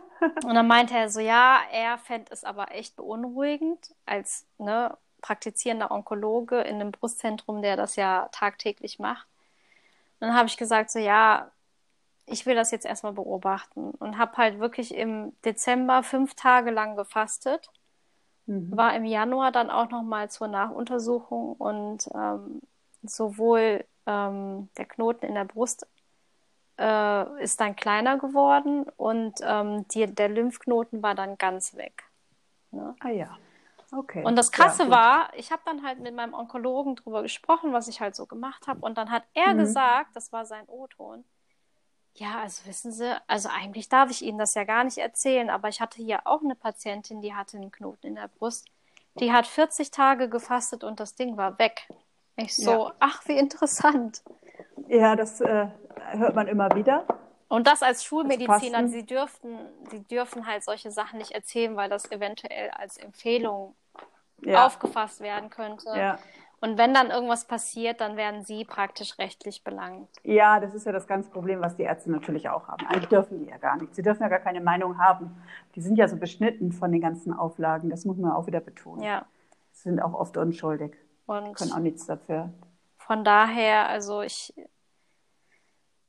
Und dann meinte er so, ja, er fände es aber echt beunruhigend als ne, praktizierender Onkologe in einem Brustzentrum, der das ja tagtäglich macht. Und dann habe ich gesagt, so ja, ich will das jetzt erstmal beobachten und habe halt wirklich im Dezember fünf Tage lang gefastet, Mhm. war im Januar dann auch nochmal zur Nachuntersuchung und ähm, sowohl ähm, der Knoten in der Brust äh, ist dann kleiner geworden und ähm, die, der Lymphknoten war dann ganz weg. Ne? Ah ja. Okay. Und das Krasse Ja, war, ich habe dann halt mit meinem Onkologen drüber gesprochen, was ich halt so gemacht habe. Und dann hat er Mhm. gesagt, das war sein O-Ton, ja, also wissen Sie, also eigentlich darf ich Ihnen das ja gar nicht erzählen, aber ich hatte hier auch eine Patientin, die hatte einen Knoten in der Brust. Die hat 40 Tage gefastet und das Ding war weg. Ich so, Ja. ach, wie interessant. Ja, das äh, hört man immer wieder. Und das als Schulmediziner, Fasten. sie dürften, sie dürfen halt solche Sachen nicht erzählen, weil das eventuell als Empfehlung Ja. aufgefasst werden könnte. Ja. Und wenn dann irgendwas passiert, dann werden sie praktisch rechtlich belangt. ja, das ist ja das ganze Problem, was die Ärzte natürlich auch haben. Eigentlich dürfen die ja gar nicht. Sie dürfen ja gar keine Meinung haben. Die sind ja so beschnitten von den ganzen Auflagen. Das muss man auch wieder betonen. Ja. Sie sind auch oft unschuldig. Und Können auch nichts dafür. von daher, also ich,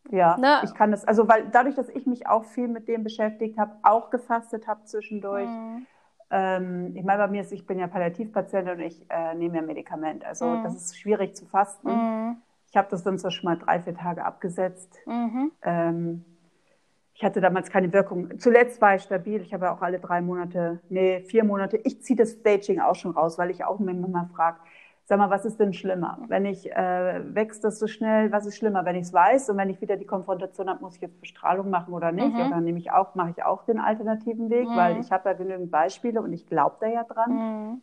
Ja, Ne? ich kann das, also weil dadurch, dass ich mich auch viel mit dem beschäftigt habe, auch gefastet habe zwischendurch. Mhm. Ähm, ich meine, bei mir ist, ich bin ja Palliativpatientin und ich äh, nehme ja Medikament. Also Mhm. das ist schwierig zu fasten. Mhm. Ich habe das dann so schon mal drei, vier Tage abgesetzt. Mhm. Ähm, ich hatte damals keine Wirkung. Zuletzt war ich stabil. Ich habe ja auch alle drei Monate, nee, vier Monate. Ich ziehe das Staging auch schon raus, weil ich auch immer frage, sag mal, was ist denn schlimmer? Wenn ich, äh, wächst das so schnell, was ist schlimmer? Wenn ich es weiß und wenn ich wieder die Konfrontation habe, muss ich jetzt Bestrahlung machen oder nicht? Mhm. Und dann nehme ich auch, mache ich auch den alternativen Weg, mhm. weil ich habe ja genügend Beispiele und ich glaube da ja dran. Mhm.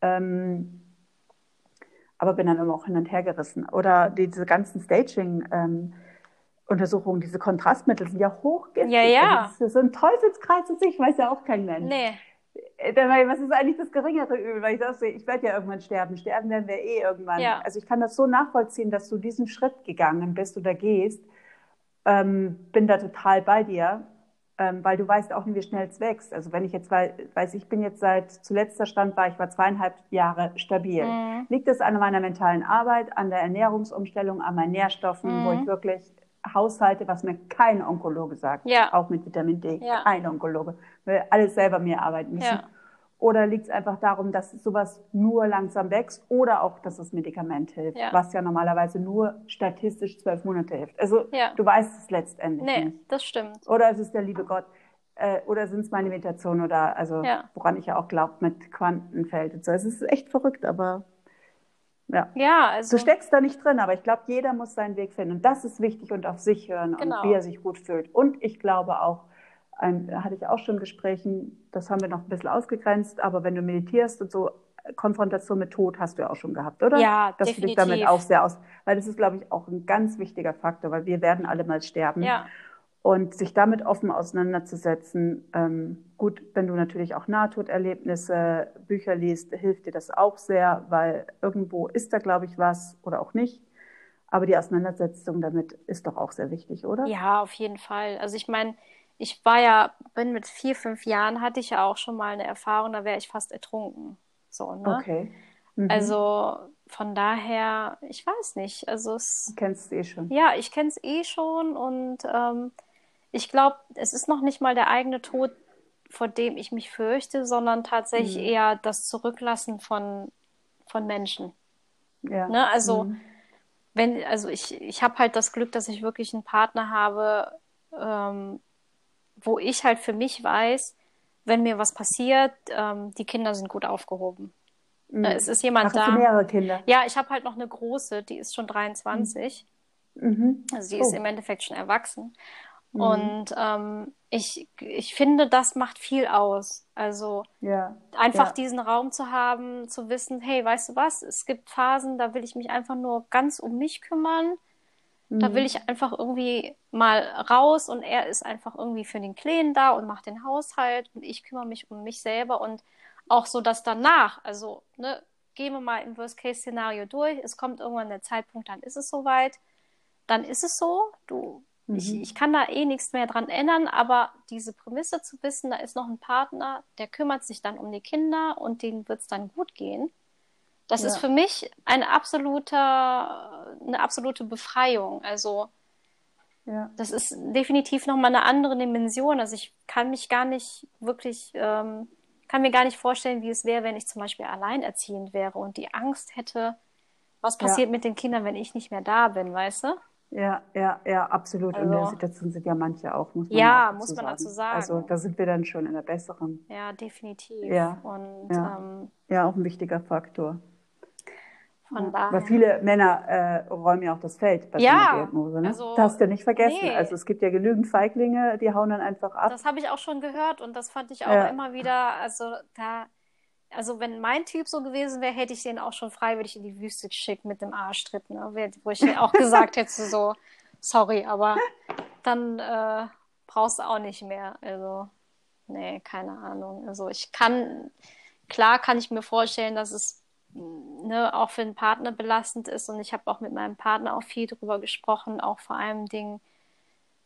Ähm, aber bin dann immer auch hin und her gerissen. Oder diese ganzen Staging, ähm, Untersuchungen, diese Kontrastmittel sind ja hochgiftig. Ja, ja. Also das ist so ein Teufelskreis und ich weiß ja auch kein Mensch. Nee. Was ist eigentlich das geringere Übel? Weil ich sage, ich werde ja irgendwann sterben. Sterben werden wir eh irgendwann. Ja. Also ich kann das so nachvollziehen, dass du diesen Schritt gegangen bist oder gehst. Ähm, bin da total bei dir, ähm, weil du weißt auch nicht, wie schnell es wächst. Also wenn ich jetzt weiß, ich bin jetzt seit zuletzt Stand war, ich war zweieinhalb Jahre stabil. Mhm. Liegt es an meiner mentalen Arbeit, an der Ernährungsumstellung, an meinen Nährstoffen, mhm. wo ich wirklich Haushalte, was mir kein Onkologe sagt, ja. auch mit Vitamin D, ja. kein Onkologe, weil alles selber mir arbeiten müssen. Ja. Oder liegt es einfach darum, dass sowas nur langsam wächst oder auch, dass das Medikament hilft, ja. was ja normalerweise nur statistisch zwölf Monate hilft. Also du weißt es letztendlich nee, nicht. das stimmt. Oder es ist der liebe Gott. Äh, oder sind es meine Meditationen oder also woran ich ja auch glaube mit Quantenfeld und so. Es ist echt verrückt, aber ja. ja, also. Du steckst da nicht drin, aber ich glaube, jeder muss seinen Weg finden. Und das ist wichtig und auf sich hören genau. und wie er sich gut fühlt. Und ich glaube auch, ein, hatte ich auch schon Gesprächen, das haben wir noch ein bisschen ausgegrenzt, aber wenn du meditierst und so, Konfrontation mit Tod hast du ja auch schon gehabt, oder? Ja, das definitiv. Das damit auch sehr aus, weil das ist, glaube ich, auch ein ganz wichtiger Faktor, weil wir werden alle mal sterben. Ja. Und sich damit offen auseinanderzusetzen, ähm, gut, wenn du natürlich auch Nahtoderlebnisse, Bücher liest, hilft dir das auch sehr, weil irgendwo ist da, glaube ich, was oder auch nicht. Aber die Auseinandersetzung damit ist doch auch sehr wichtig, oder? Ja, auf jeden Fall. Also ich meine, ich war ja, bin mit vier, fünf Jahren, hatte ich ja auch schon mal eine Erfahrung, da wäre ich fast ertrunken. So, ne? Okay. Mhm. Also von daher, ich weiß nicht. Also es, du kennst es eh schon. Ja, ich kenne es eh schon und ähm, ich glaube, es ist noch nicht mal der eigene Tod, vor dem ich mich fürchte, sondern tatsächlich mhm. eher das Zurücklassen von, von Menschen. Ja. Ne? Also, mhm. wenn, also ich, ich habe halt das Glück, dass ich wirklich einen Partner habe, ähm, wo ich halt für mich weiß, wenn mir was passiert, ähm, die Kinder sind gut aufgehoben. Mhm. Es ist jemand Ach, da. mehrere Kinder. Ja, ich habe halt noch eine große, die ist schon 23. Mhm. Also sie Oh. ist im Endeffekt schon erwachsen. Mhm. Und ähm, ich, ich finde, das macht viel aus. Also Ja. einfach Ja. diesen Raum zu haben, zu wissen, hey, weißt du was, es gibt Phasen, da will ich mich einfach nur ganz um mich kümmern. Da Mhm. will ich einfach irgendwie mal raus und er ist einfach irgendwie für den Kleinen da und macht den Haushalt und ich kümmere mich um mich selber und auch so, dass danach, also, ne, gehen wir mal im Worst-Case-Szenario durch, es kommt irgendwann der Zeitpunkt, dann ist es soweit, dann ist es so, du, ich, Mhm. ich kann da eh nichts mehr dran ändern, aber diese Prämisse zu wissen, da ist noch ein Partner, der kümmert sich dann um die Kinder und denen wird es dann gut gehen, das Ja. ist für mich eine absolute, eine absolute Befreiung. Also, Ja. das ist definitiv nochmal eine andere Dimension. Also ich kann mich gar nicht wirklich, ähm, kann mir gar nicht vorstellen, wie es wäre, wenn ich zum Beispiel alleinerziehend wäre und die Angst hätte, was Ja. passiert mit den Kindern, wenn ich nicht mehr da bin, weißt du? Ja, ja, ja, absolut. In Also- der Situation sind ja manche auch, muss man Ja, auch muss man dazu sagen. Also da sind wir dann schon in der besseren. Ja, definitiv. Ja, Und ja. Ähm, Ja, auch ein wichtiger Faktor. Von Weil daher. viele Männer äh, räumen ja auch das Feld bei Ja, so einer Diagnose. Ne? also- das hast du nicht vergessen. nee. Also es gibt ja genügend Feiglinge, die hauen dann einfach ab. Das habe ich auch schon gehört und das fand ich auch Ja. immer wieder, also da, also wenn mein Typ so gewesen wäre, hätte ich den auch schon freiwillig in die Wüste geschickt mit dem Arschtritt, ne? Wo ich auch gesagt hätte, so, sorry, aber dann äh, brauchst du auch nicht mehr. Also, nee, keine Ahnung. Also ich kann, klar kann ich mir vorstellen, dass es ne, auch für einen Partner belastend ist und ich habe auch mit meinem Partner auch viel drüber gesprochen, auch vor allem Dingen,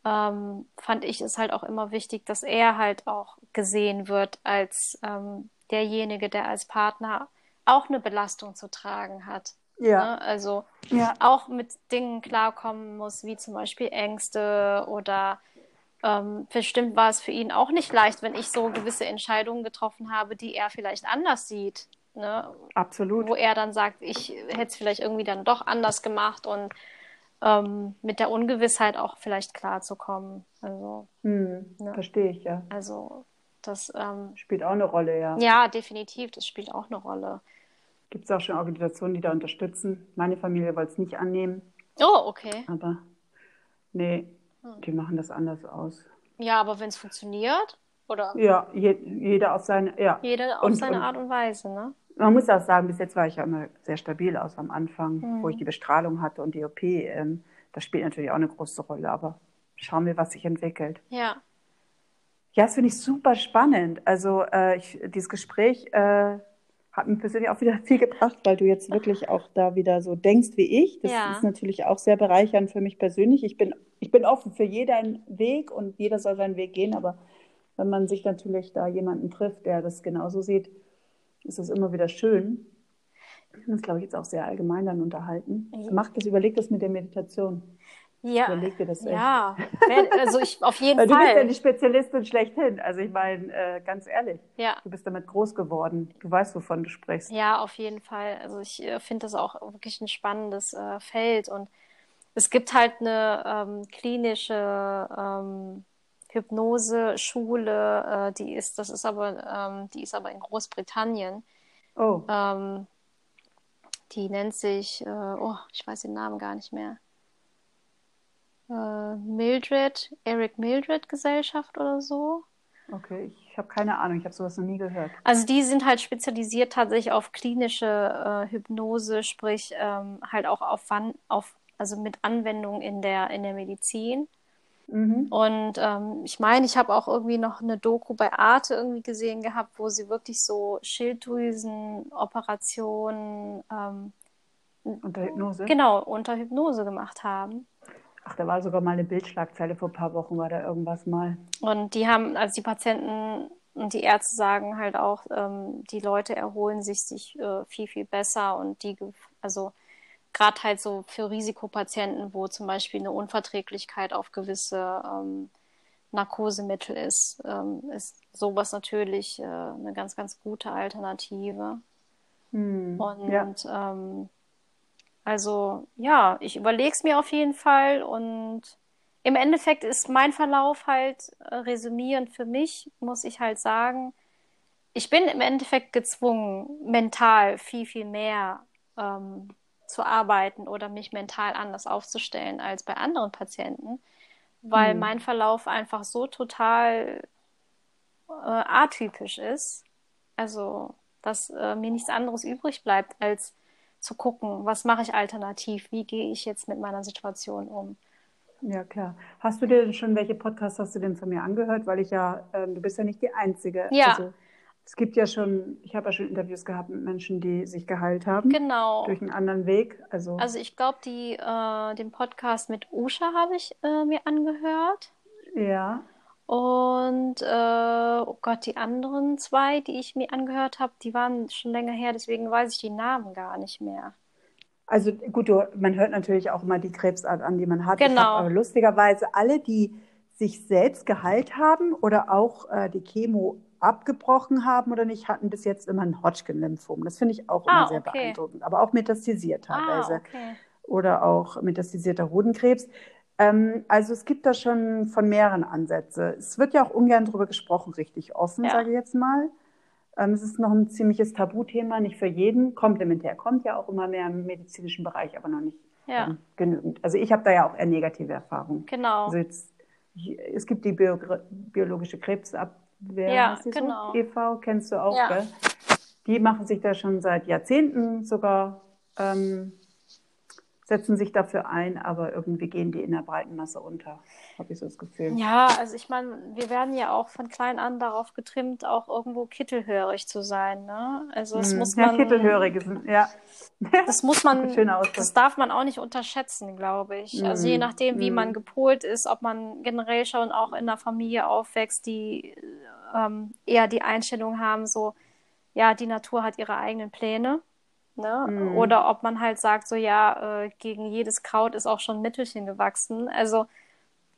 ähm, fand ich es halt auch immer wichtig, dass er halt auch gesehen wird als ähm, derjenige, der als Partner auch eine Belastung zu tragen hat. ja, Ne? Also ja, auch mit Dingen klarkommen muss, wie zum Beispiel Ängste oder ähm, bestimmt war es für ihn auch nicht leicht, wenn ich so gewisse Entscheidungen getroffen habe, die er vielleicht anders sieht. Ne? absolut. wo er dann sagt, ich hätte es vielleicht irgendwie dann doch anders gemacht und ähm, mit der Ungewissheit auch vielleicht klarzukommen. Also, hm, ne? verstehe ich, ja. Also, das ähm, spielt auch eine Rolle, ja. Ja, definitiv, das spielt auch eine Rolle. Gibt es auch schon Organisationen, die da unterstützen? Meine Familie wollte es nicht annehmen. Oh, okay. Aber nee, hm. die machen das anders aus. Ja, aber wenn es funktioniert, oder? Ja, je, jeder auf seine, ja. Jeder auf und, seine und, Art und Weise, ne? Man muss auch sagen, bis jetzt war ich ja immer sehr stabil aus am Anfang, mhm. wo ich die Bestrahlung hatte und die OP. Ähm, das spielt natürlich auch eine große Rolle, aber schauen wir, was sich entwickelt. Ja. Ja, das finde ich super spannend. Also äh, ich, dieses Gespräch äh, hat mir persönlich auch wieder viel gebracht, weil du jetzt wirklich auch da wieder so denkst wie ich. Das ja. ist natürlich auch sehr bereichernd für mich persönlich. Ich bin, ich bin offen für jeden Weg und jeder soll seinen Weg gehen, aber wenn man sich natürlich da jemanden trifft, der das genauso sieht, ist das immer wieder schön. Wir können uns, glaube ich, jetzt auch sehr allgemein dann unterhalten. Mach das, überleg das mit der Meditation. Ja, Überleg dir das echt. ja. also ich auf jeden Fall. Du bist ja die Spezialistin schlechthin. Also ich meine, äh, ganz ehrlich, ja. du bist damit groß geworden. Du weißt, wovon du sprichst. Ja, auf jeden Fall. Also ich äh, finde das auch wirklich ein spannendes äh, Feld und es gibt halt eine ähm, klinische ähm, Hypnose-Schule, äh, die ist, das ist aber, ähm, die ist aber in Großbritannien. Oh. Ähm, die nennt sich, äh, oh, ich weiß den Namen gar nicht mehr. Äh, Mildred, Eric Mildred Gesellschaft oder so. Okay, ich habe keine Ahnung, ich habe sowas noch nie gehört. Also die sind halt spezialisiert tatsächlich auf klinische äh, Hypnose, sprich ähm, halt auch auf, auf also mit Anwendung in der in der Medizin. Mhm. Und ähm, ich meine, ich habe auch irgendwie noch eine Doku bei Arte irgendwie gesehen gehabt, wo sie wirklich so Schilddrüsenoperationen ähm, unter Hypnose? Genau, unter Hypnose gemacht haben. Ach, da war sogar mal eine Bildschlagzeile vor ein paar Wochen, war da irgendwas mal. Und die haben, also die Patienten und die Ärzte sagen halt auch, ähm, die Leute erholen sich, sich äh, viel, viel besser und die, also gerade halt so für Risikopatienten, wo zum Beispiel eine Unverträglichkeit auf gewisse ähm, Narkosemittel ist, ähm, ist sowas natürlich äh, eine ganz, ganz gute Alternative. Hm, und ja. ähm, also ja, ich überlege es mir auf jeden Fall und im Endeffekt ist mein Verlauf halt äh, resümierend für mich, muss ich halt sagen. Ich bin im Endeffekt gezwungen, mental viel, viel mehr ähm, zu arbeiten oder mich mental anders aufzustellen als bei anderen Patienten, weil mhm. mein Verlauf einfach so total äh, atypisch ist. Also, dass äh, mir nichts anderes übrig bleibt, als zu gucken, was mache ich alternativ, wie gehe ich jetzt mit meiner Situation um. Ja, klar. Hast du dir denn schon, welche Podcasts hast du denn von mir angehört? Weil ich ja, äh, du bist ja nicht die Einzige. Ja. Also, es gibt ja schon, ich habe ja schon Interviews gehabt mit Menschen, die sich geheilt haben. Genau. Durch einen anderen Weg. Also, also ich glaube, äh, den Podcast mit Usha habe ich äh, mir angehört. Ja. Und äh, oh Gott, die anderen zwei, die ich mir angehört habe, die waren schon länger her, deswegen weiß ich die Namen gar nicht mehr. Also gut, du, man hört natürlich auch immer die Krebsart an, die man hat. Genau. Aber lustigerweise alle, die sich selbst geheilt haben oder auch äh, die Chemo abgebrochen haben oder nicht, hatten bis jetzt immer ein Hodgkin-Lymphom. Das finde ich auch immer ah, sehr okay. beeindruckend. Aber auch metastasiert ah, teilweise. Ah, okay. Oder auch metastasierter Hodenkrebs. Ähm, also es gibt da schon von mehreren Ansätze. Es wird ja auch ungern darüber gesprochen, richtig offen, ja. sage ich jetzt mal. Ähm, es ist noch ein ziemliches Tabuthema, nicht für jeden. Komplementär kommt ja auch immer mehr im medizinischen Bereich, aber noch nicht ja. ähm, genügend. Also ich habe da ja auch eher negative Erfahrungen. Genau. Also jetzt, es gibt die Bio biologische Krebsab Wer ja, genau. So? e.V. kennst du auch, ja. gell? Die machen sich da schon seit Jahrzehnten sogar, ähm, setzen sich dafür ein, aber irgendwie gehen die in der breiten Masse unter, habe ich so das Gefühl. Ja, also ich meine, wir werden ja auch von klein an darauf getrimmt, auch irgendwo kittelhörig zu sein, ne? Also das hm. muss man. Ja, kittelhörig ist, ja. Das muss man, das darf man auch nicht unterschätzen, glaube ich. Mm. Also je hm. nachdem, wie mm. man gepolt ist, ob man generell schon auch in einer Familie aufwächst, die ähm, eher die Einstellung haben, so, ja, die Natur hat ihre eigenen Pläne. Ne? Mm. Oder ob man halt sagt, so, ja, äh, gegen jedes Kraut ist auch schon ein Mittelchen gewachsen. Also,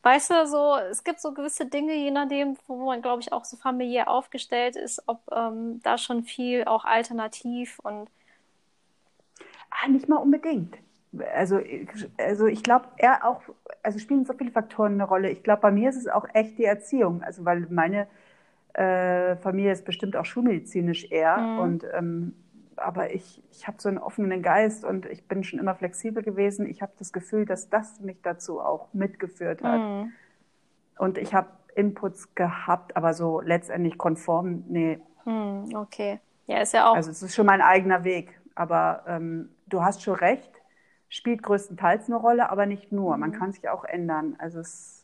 weißt du, so, es gibt so gewisse Dinge, je nachdem, wo man, glaube ich, auch so familiär aufgestellt ist, ob ähm, da schon viel auch alternativ und Ah, nicht mal unbedingt. also, also ich glaube, er auch, also spielen so viele Faktoren eine Rolle. Ich glaube, bei mir ist es auch echt die Erziehung. Also, weil meine äh, Familie ist bestimmt auch schulmedizinisch eher. Mhm. Und ähm, aber ich, ich habe so einen offenen Geist und ich bin schon immer flexibel gewesen. Ich habe das Gefühl, dass das mich dazu auch mitgeführt hat. Mhm. Und ich habe Inputs gehabt, aber so letztendlich konform, nee. Mhm, okay. Ja, ist ja auch. Also es ist schon mein eigener Weg. Aber ähm, du hast schon recht, spielt größtenteils eine Rolle, aber nicht nur. Man mhm. kann sich auch ändern. Also es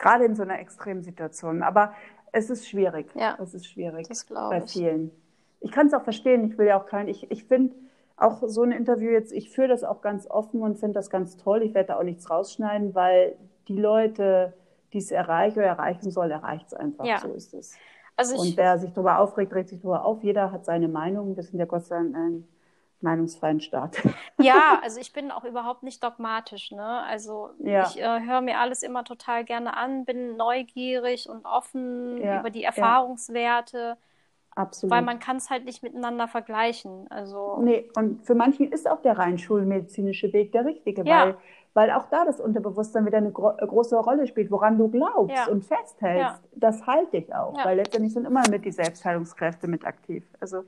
gerade in so einer extremen Situation. Aber es ist schwierig. Ja, es ist schwierig das bei vielen. Ich kann es auch verstehen. Ich will ja auch kein. Ich, ich finde auch so ein Interview jetzt. Ich führe das auch ganz offen und finde das ganz toll. Ich werde da auch nichts rausschneiden, weil die Leute, die es erreichen oder erreichen soll, erreicht es einfach. Ja. So ist es. Also und wer sich darüber aufregt, regt sich darüber auf. Jeder hat seine Meinung. Wir sind ja Gott sei Dank ein meinungsfreien Staat. Ja, also ich bin auch überhaupt nicht dogmatisch. Ne? Also ja. ich äh, höre mir alles immer total gerne an, bin neugierig und offen ja. über die Erfahrungswerte. Ja. Absolut. Weil man kann es halt nicht miteinander vergleichen. Also nee, und für manchen ist auch der rein schulmedizinische Weg der richtige, weil, weil auch da das Unterbewusstsein wieder eine gro große Rolle spielt, woran du glaubst und festhältst. Das halte ich auch, weil letztendlich sind immer mit die Selbstheilungskräfte mit aktiv. Also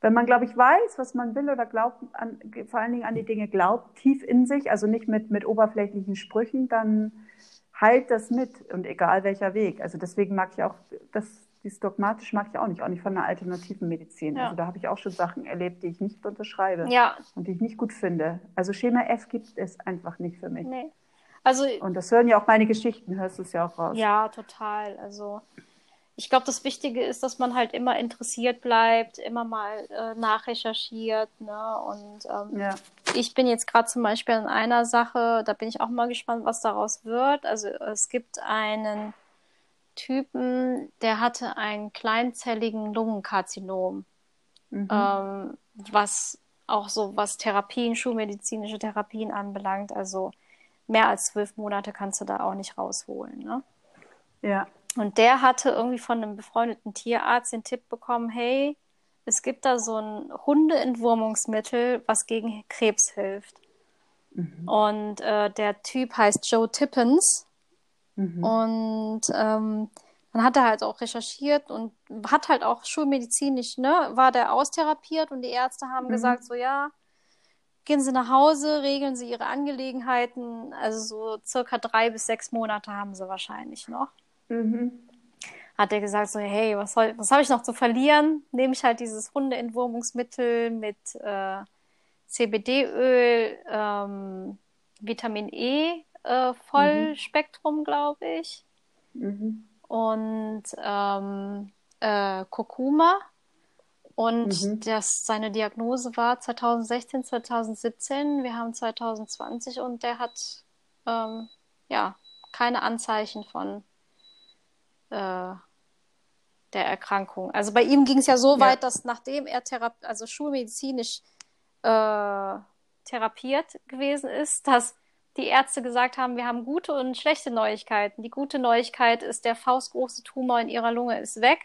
wenn man, glaube ich, weiß, was man will oder glaubt, an, vor allen Dingen an die Dinge glaubt, tief in sich, also nicht mit, mit oberflächlichen Sprüchen, dann heilt das mit und egal welcher Weg. Also deswegen mag ich auch, das, dieses dogmatisch mag ich auch nicht, auch nicht von einer alternativen Medizin. Ja. Also da habe ich auch schon Sachen erlebt, die ich nicht unterschreibe ja. und die ich nicht gut finde. Also Schema F gibt es einfach nicht für mich. Nee. Also, und das hören ja auch meine Geschichten, hörst du es ja auch raus. Ja, total. Also ich glaube, das Wichtige ist, dass man halt immer interessiert bleibt, immer mal äh, nachrecherchiert. Ne? Und ähm, ja. ich bin jetzt gerade zum Beispiel in einer Sache, da bin ich auch mal gespannt, was daraus wird. Also es gibt einen Typen, der hatte einen kleinzelligen Lungenkarzinom, mhm. ähm, was auch so was Therapien, schulmedizinische Therapien anbelangt. Also mehr als zwölf Monate kannst du da auch nicht rausholen. Ne? Ja. Und der hatte irgendwie von einem befreundeten Tierarzt den Tipp bekommen, hey, es gibt da so ein Hundeentwurmungsmittel, was gegen Krebs hilft. Mhm. Und äh, der Typ heißt Joe Tippens. Mhm. Und ähm, dann hat er halt auch recherchiert und hat halt auch schulmedizinisch, ne, war der austherapiert und die Ärzte haben mhm. gesagt, so ja, gehen Sie nach Hause, regeln Sie Ihre Angelegenheiten. Also so circa drei bis sechs Monate haben Sie wahrscheinlich noch. Mhm. Hat er gesagt, so, hey, was, was habe ich noch zu verlieren? Nehme ich halt dieses Hundeentwurmungsmittel mit äh, CBD-Öl, ähm, Vitamin E, äh, Vollspektrum, mhm. glaube ich. Mhm. Und ähm, äh, Kurkuma. Und mhm. das, seine Diagnose war 2016, 2017. Wir haben 2020 und der hat ähm, ja keine Anzeichen von äh, der Erkrankung. Also bei ihm ging es ja so ja. weit, dass nachdem er Thera also schulmedizinisch äh, therapiert gewesen ist, dass die Ärzte gesagt haben, wir haben gute und schlechte Neuigkeiten. Die gute Neuigkeit ist, der faustgroße Tumor in ihrer Lunge ist weg.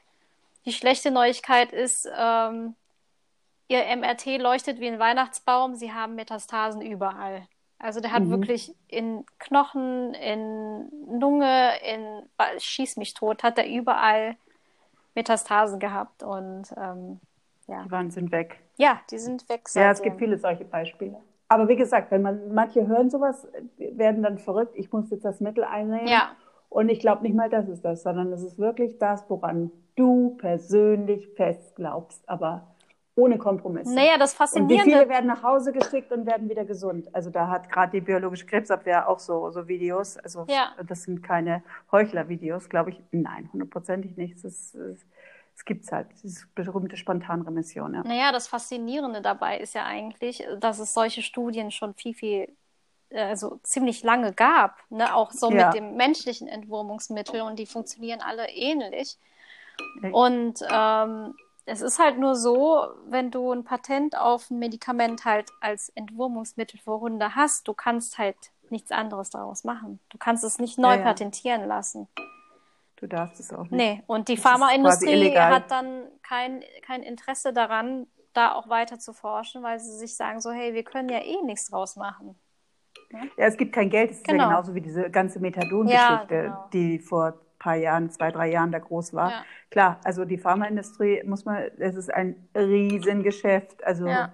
Die schlechte Neuigkeit ist, ähm, ihr MRT leuchtet wie ein Weihnachtsbaum, sie haben Metastasen überall. Also der hat mhm. wirklich in Knochen, in Lunge, in schieß mich tot, hat er überall Metastasen gehabt und ähm, ja. Die waren sind weg. Ja, die sind weg. Ja, es gibt viele solche Beispiele. Aber wie gesagt, wenn man manche hören sowas, werden dann verrückt. Ich muss jetzt das Mittel einnehmen. Ja. Und ich glaube nicht mal, das ist das, sondern es ist wirklich das, woran du persönlich fest glaubst. Aber ohne Kompromisse. Naja, das Faszinierende. Und wie viele werden nach Hause geschickt und werden wieder gesund? Also da hat gerade die biologische Krebsabwehr auch so, so Videos. Also ja. das sind keine Heuchler-Videos, glaube ich. Nein, hundertprozentig nicht. Es, es, es gibt halt, diese berühmte Spontanremission. Ja. Naja, das Faszinierende dabei ist ja eigentlich, dass es solche Studien schon viel, viel also ziemlich lange gab, ne? auch so ja. mit dem menschlichen Entwurmungsmittel und die funktionieren alle ähnlich. Und ähm, es ist halt nur so, wenn du ein Patent auf ein Medikament halt als Entwurmungsmittel für Hunde hast, du kannst halt nichts anderes daraus machen. Du kannst es nicht neu ja. patentieren lassen. Du darfst es auch nicht. Nee, und die Pharmaindustrie hat dann kein, kein Interesse daran, da auch weiter zu forschen, weil sie sich sagen so, hey, wir können ja eh nichts draus machen. Ja, es gibt kein Geld. Es ist Genau. ja genauso wie diese ganze Methadon-Geschichte, Ja, genau. die vor ein paar Jahren, zwei, drei Jahren da groß war. Ja. Klar, also die Pharmaindustrie muss man, es ist ein Riesengeschäft. Also Ja.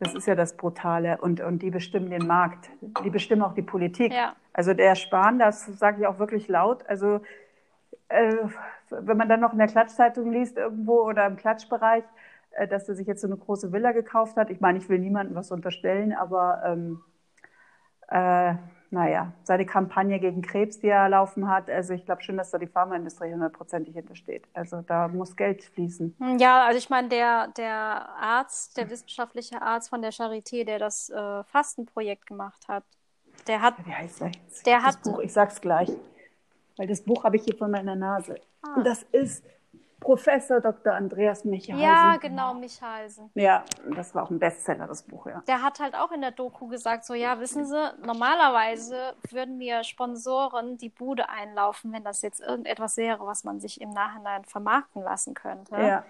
das ist ja das Brutale. Und, und die bestimmen den Markt. Die bestimmen auch die Politik. Ja. Also der Spahn, das sage ich auch wirklich laut. Also äh, wenn man dann noch in der Klatschzeitung liest irgendwo oder im Klatschbereich, äh, dass er sich jetzt so eine große Villa gekauft hat. Ich meine, ich will niemandem was unterstellen, aber ähm, äh, naja, seine Kampagne gegen Krebs, die er laufen hat, also ich glaube schon, dass da die Pharmaindustrie hundertprozentig hintersteht. Also da muss Geld fließen. Ja, also ich meine, der, der Arzt, der wissenschaftliche Arzt von der Charité, der das äh, Fastenprojekt gemacht hat, der hat, Wie heißt er jetzt? Der das hat- Buch, ich sag's gleich, weil das Buch habe ich hier vor meiner Nase. Ah. Und das ist Professor Dr. Andreas Michalsen. ja, genau, Michalsen. Ja, das war auch ein Bestseller, das Buch, ja. Der hat halt auch in der Doku gesagt, so, ja, wissen Sie, normalerweise würden mir Sponsoren die Bude einlaufen, wenn das jetzt irgendetwas wäre, was man sich im Nachhinein vermarkten lassen könnte. Ja,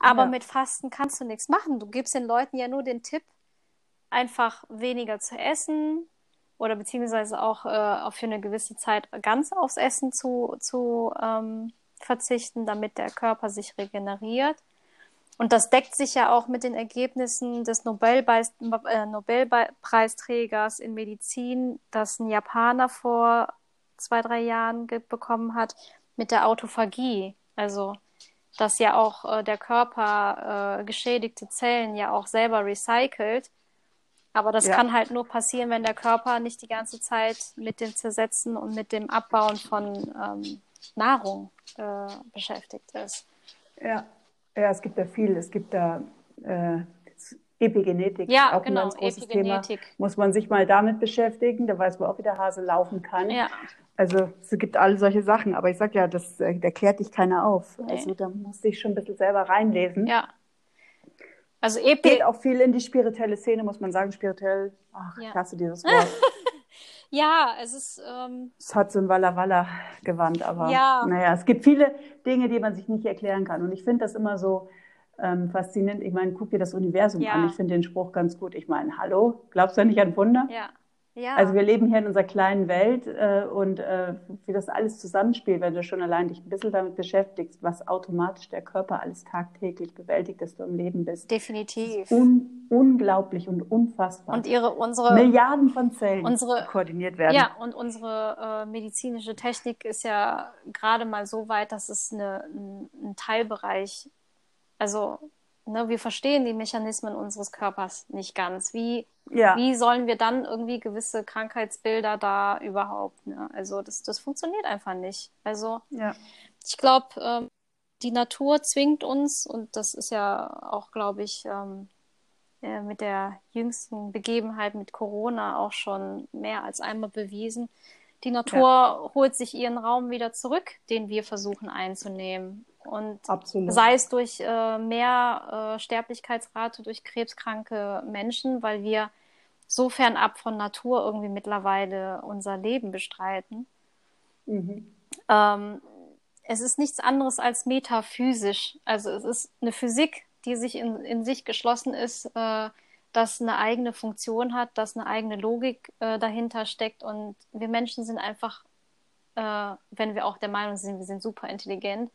Aber Ja. mit Fasten kannst du nichts machen. Du gibst den Leuten ja nur den Tipp, einfach weniger zu essen oder beziehungsweise auch äh, auch für eine gewisse Zeit ganz aufs Essen zu, zu ähm, verzichten, damit der Körper sich regeneriert. Und das deckt sich ja auch mit den Ergebnissen des Nobelbeis, äh, Nobelpreisträgers in Medizin, das ein Japaner vor zwei, drei Jahren bekommen hat, mit der Autophagie. Also, dass ja auch äh, der Körper äh, geschädigte Zellen ja auch selber recycelt. Aber das Ja. kann halt nur passieren, wenn der Körper nicht die ganze Zeit mit dem Zersetzen und mit dem Abbauen von ähm, Nahrung äh, beschäftigt ist. ja. Ja, es gibt da viel. Es gibt da äh, Epigenetik, Ja, auch genau, ein ganz großes Epigenetik. Thema. Muss man sich mal damit beschäftigen, da weiß man auch, wie der Hase laufen kann. Ja. Also es gibt alle solche Sachen, aber ich sag ja, das, äh, da klärt dich keiner auf. Nee. Also da musste ich schon ein bisschen selber reinlesen. Ja. Also Epi Geht auch viel in die spirituelle Szene, muss man sagen. Spirituell, ach, Ja. ich hasse dieses Wort. ja, es ist ähm, es hat so ein Walla Walla Gewand, aber Ja. naja, es gibt viele Dinge, die man sich nicht erklären kann. Und ich finde das immer so ähm, faszinierend. Ich meine, guck dir das Universum Ja. an. Ich finde den Spruch ganz gut. Ich meine, hallo, glaubst du nicht an Wunder? ja. Ja. Also wir leben hier in unserer kleinen Welt äh, und äh, wie das alles zusammenspielt, wenn du schon allein dich ein bisschen damit beschäftigst, was automatisch der Körper alles tagtäglich bewältigt, dass du im Leben bist. definitiv. Un unglaublich und unfassbar. Und ihre unsere Milliarden von Zellen unsere- koordiniert werden. Ja, und unsere äh, medizinische Technik ist ja gerade mal so weit, dass es eine, ein, ein Teilbereich, also ne, wir verstehen die Mechanismen unseres Körpers nicht ganz. Wie, Ja. wie sollen wir dann irgendwie gewisse Krankheitsbilder da überhaupt? Ne? Also das, das funktioniert einfach nicht. Also ja. ich glaube, ähm, die Natur zwingt uns, und das ist ja auch, glaube ich, ähm, äh, mit der jüngsten Begebenheit mit Corona auch schon mehr als einmal bewiesen. Die Natur holt sich ihren Raum wieder zurück, den wir versuchen einzunehmen. Und Absolut. sei es durch äh, mehr äh, Sterblichkeitsrate durch krebskranke Menschen, weil wir so fernab von Natur irgendwie mittlerweile unser Leben bestreiten. Mhm. Ähm, es ist nichts anderes als metaphysisch. Also es ist eine Physik, die sich in, in sich geschlossen ist, äh, das eine eigene Funktion hat, dass eine eigene Logik äh, dahinter steckt. Und wir Menschen sind einfach, äh, wenn wir auch der Meinung sind, wir sind super intelligent,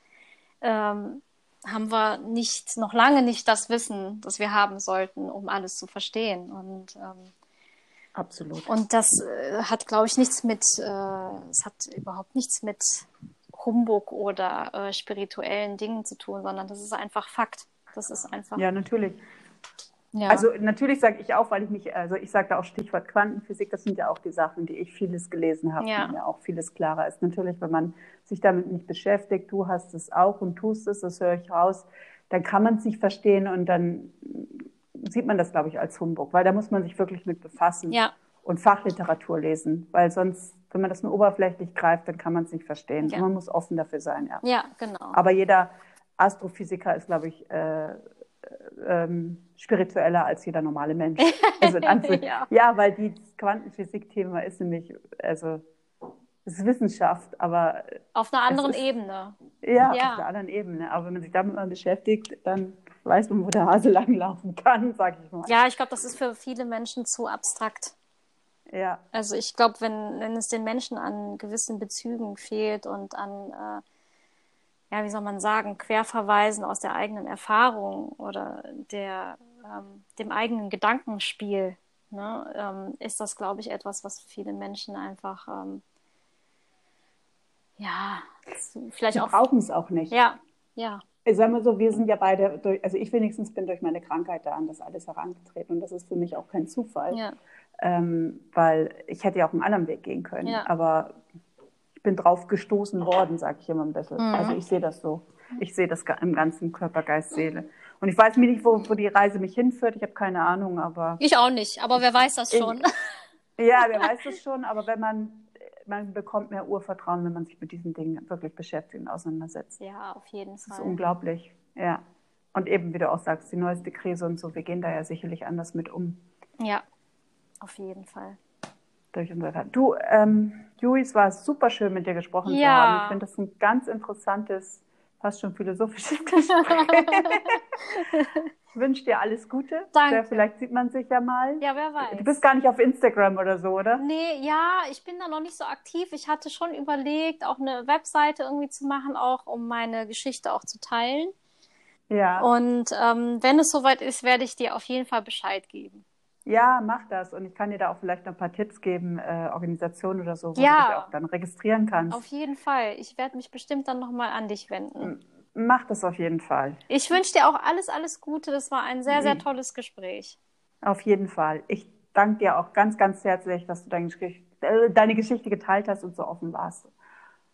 ähm, haben wir nicht, noch lange nicht das Wissen, das wir haben sollten, um alles zu verstehen. Und ähm, Absolut. und das äh, hat, glaube ich, nichts mit, äh, es hat überhaupt nichts mit Humbug oder äh, spirituellen Dingen zu tun, sondern das ist einfach Fakt. Das ist einfach. Ja, natürlich. Ja. Also natürlich sage ich auch, weil ich mich, also ich sage da auch Stichwort Quantenphysik, das sind ja auch die Sachen, die ich vieles gelesen habe, Ja. und mir auch vieles klarer ist. Natürlich, wenn man sich damit nicht beschäftigt, du hast es auch und tust es, das höre ich raus, dann kann man es nicht verstehen und dann sieht man das, glaube ich, als Humbug, weil da muss man sich wirklich mit befassen ja, und Fachliteratur lesen, weil sonst, wenn man das nur oberflächlich greift, dann kann man es nicht verstehen. Ja. Und man muss offen dafür sein, ja. ja, genau. Aber jeder Astrophysiker ist, glaube ich, äh, ähm, spiritueller als jeder normale Mensch. Also Ja. ja, weil die das Quantenphysik-Thema ist nämlich, also es ist Wissenschaft, aber Auf einer anderen ist- Ebene. ja, Ja. auf der anderen Ebene. Aber wenn man sich damit mal beschäftigt, dann weiß man, wo der Hase langlaufen kann, sag ich mal. Ja, ich glaube, das ist für viele Menschen zu abstrakt. Ja. Also ich glaube, wenn, wenn es den Menschen an gewissen Bezügen fehlt und an, äh, ja, wie soll man sagen, Querverweisen aus der eigenen Erfahrung oder der, ähm, dem eigenen Gedankenspiel, ne, ähm, ist das, glaube ich, etwas, was viele Menschen einfach, ähm, ja, vielleicht Die auch. brauchen es auch nicht. Ja, ja. Ich sag mal so, wir sind ja beide, durch, also ich wenigstens bin durch meine Krankheit da an das alles herangetreten und das ist für mich auch kein Zufall, Ja, ähm, weil ich hätte ja auch einen anderen Weg gehen können, Ja. aber bin drauf gestoßen worden, sage ich immer ein bisschen. Mhm. Also ich sehe das so. Ich sehe das im ganzen Körper, Geist, Seele. Und ich weiß mir nicht, wo, wo die Reise mich hinführt. Ich habe keine Ahnung, aber ich auch nicht, aber wer weiß das schon. ja, wer weiß es schon. Aber wenn man, man bekommt mehr Urvertrauen, wenn man sich mit diesen Dingen wirklich beschäftigt und auseinandersetzt. Ja, auf jeden Das ist Fall. unglaublich, ja. Und eben, wie du auch sagst, die neueste Krise und so, wir gehen da ja sicherlich anders mit um. Ja, auf jeden Fall. Durch unser Du, ähm, Jui, es war super schön, mit dir gesprochen zu Ja. haben. Ich finde das ein ganz interessantes, fast schon philosophisches Gespräch. ich wünsche dir alles Gute. Danke. Vielleicht sieht man sich ja mal. Ja, wer weiß. Du bist gar nicht auf Instagram oder so, oder? Nee, ja, ich bin da noch nicht so aktiv. Ich hatte schon überlegt, auch eine Webseite irgendwie zu machen, auch um meine Geschichte auch zu teilen. Ja. Und ähm, wenn es soweit ist, werde ich dir auf jeden Fall Bescheid geben. Ja, mach das. Und ich kann dir da auch vielleicht noch ein paar Tipps geben, äh, Organisationen oder so, wo Ja. du dich auch dann registrieren kannst. Auf jeden Fall. Ich werde mich bestimmt dann nochmal an dich wenden. Mach das auf jeden Fall. Ich wünsche dir auch alles, alles Gute. Das war ein sehr, Mhm. sehr tolles Gespräch. Auf jeden Fall. Ich danke dir auch ganz, ganz herzlich, dass du deine, Gesch- äh, deine Geschichte geteilt hast und so offen warst.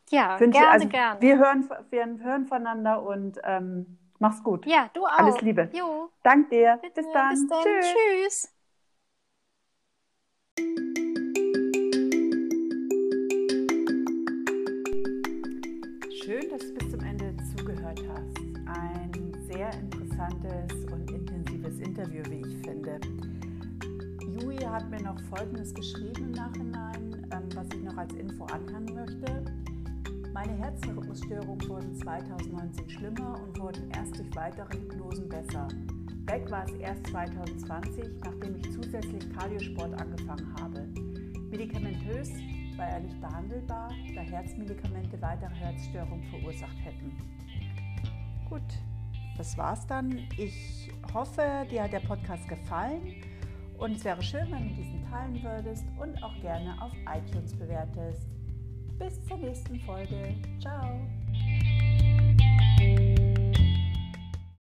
Ja, Wünsche- gerne, also, gerne. Wir hören, wir hören voneinander und ähm, mach's gut. ja, du auch. Alles Liebe. Jo, Dank dir. bitte. Bis dann. Bis dann. Tschüss. Tschüss. Schön, dass du bis zum Ende zugehört hast. Ein sehr interessantes und intensives Interview, wie ich finde. Jui hat mir noch Folgendes geschrieben im Nachhinein, ähm, was ich noch als Info anhängen möchte. Meine Herzrhythmusstörungen wurden 2019 schlimmer und wurden erst durch weitere Hypnosen besser. Weg war es erst 2020, nachdem ich zusätzlich Kardiosport angefangen habe. Medikamentös war er nicht behandelbar, da Herzmedikamente weitere Herzstörungen verursacht hätten. Gut, das war's dann. Ich hoffe, dir hat der Podcast gefallen und es wäre schön, wenn du diesen teilen würdest und auch gerne auf iTunes bewertest. Bis zur nächsten Folge. Ciao.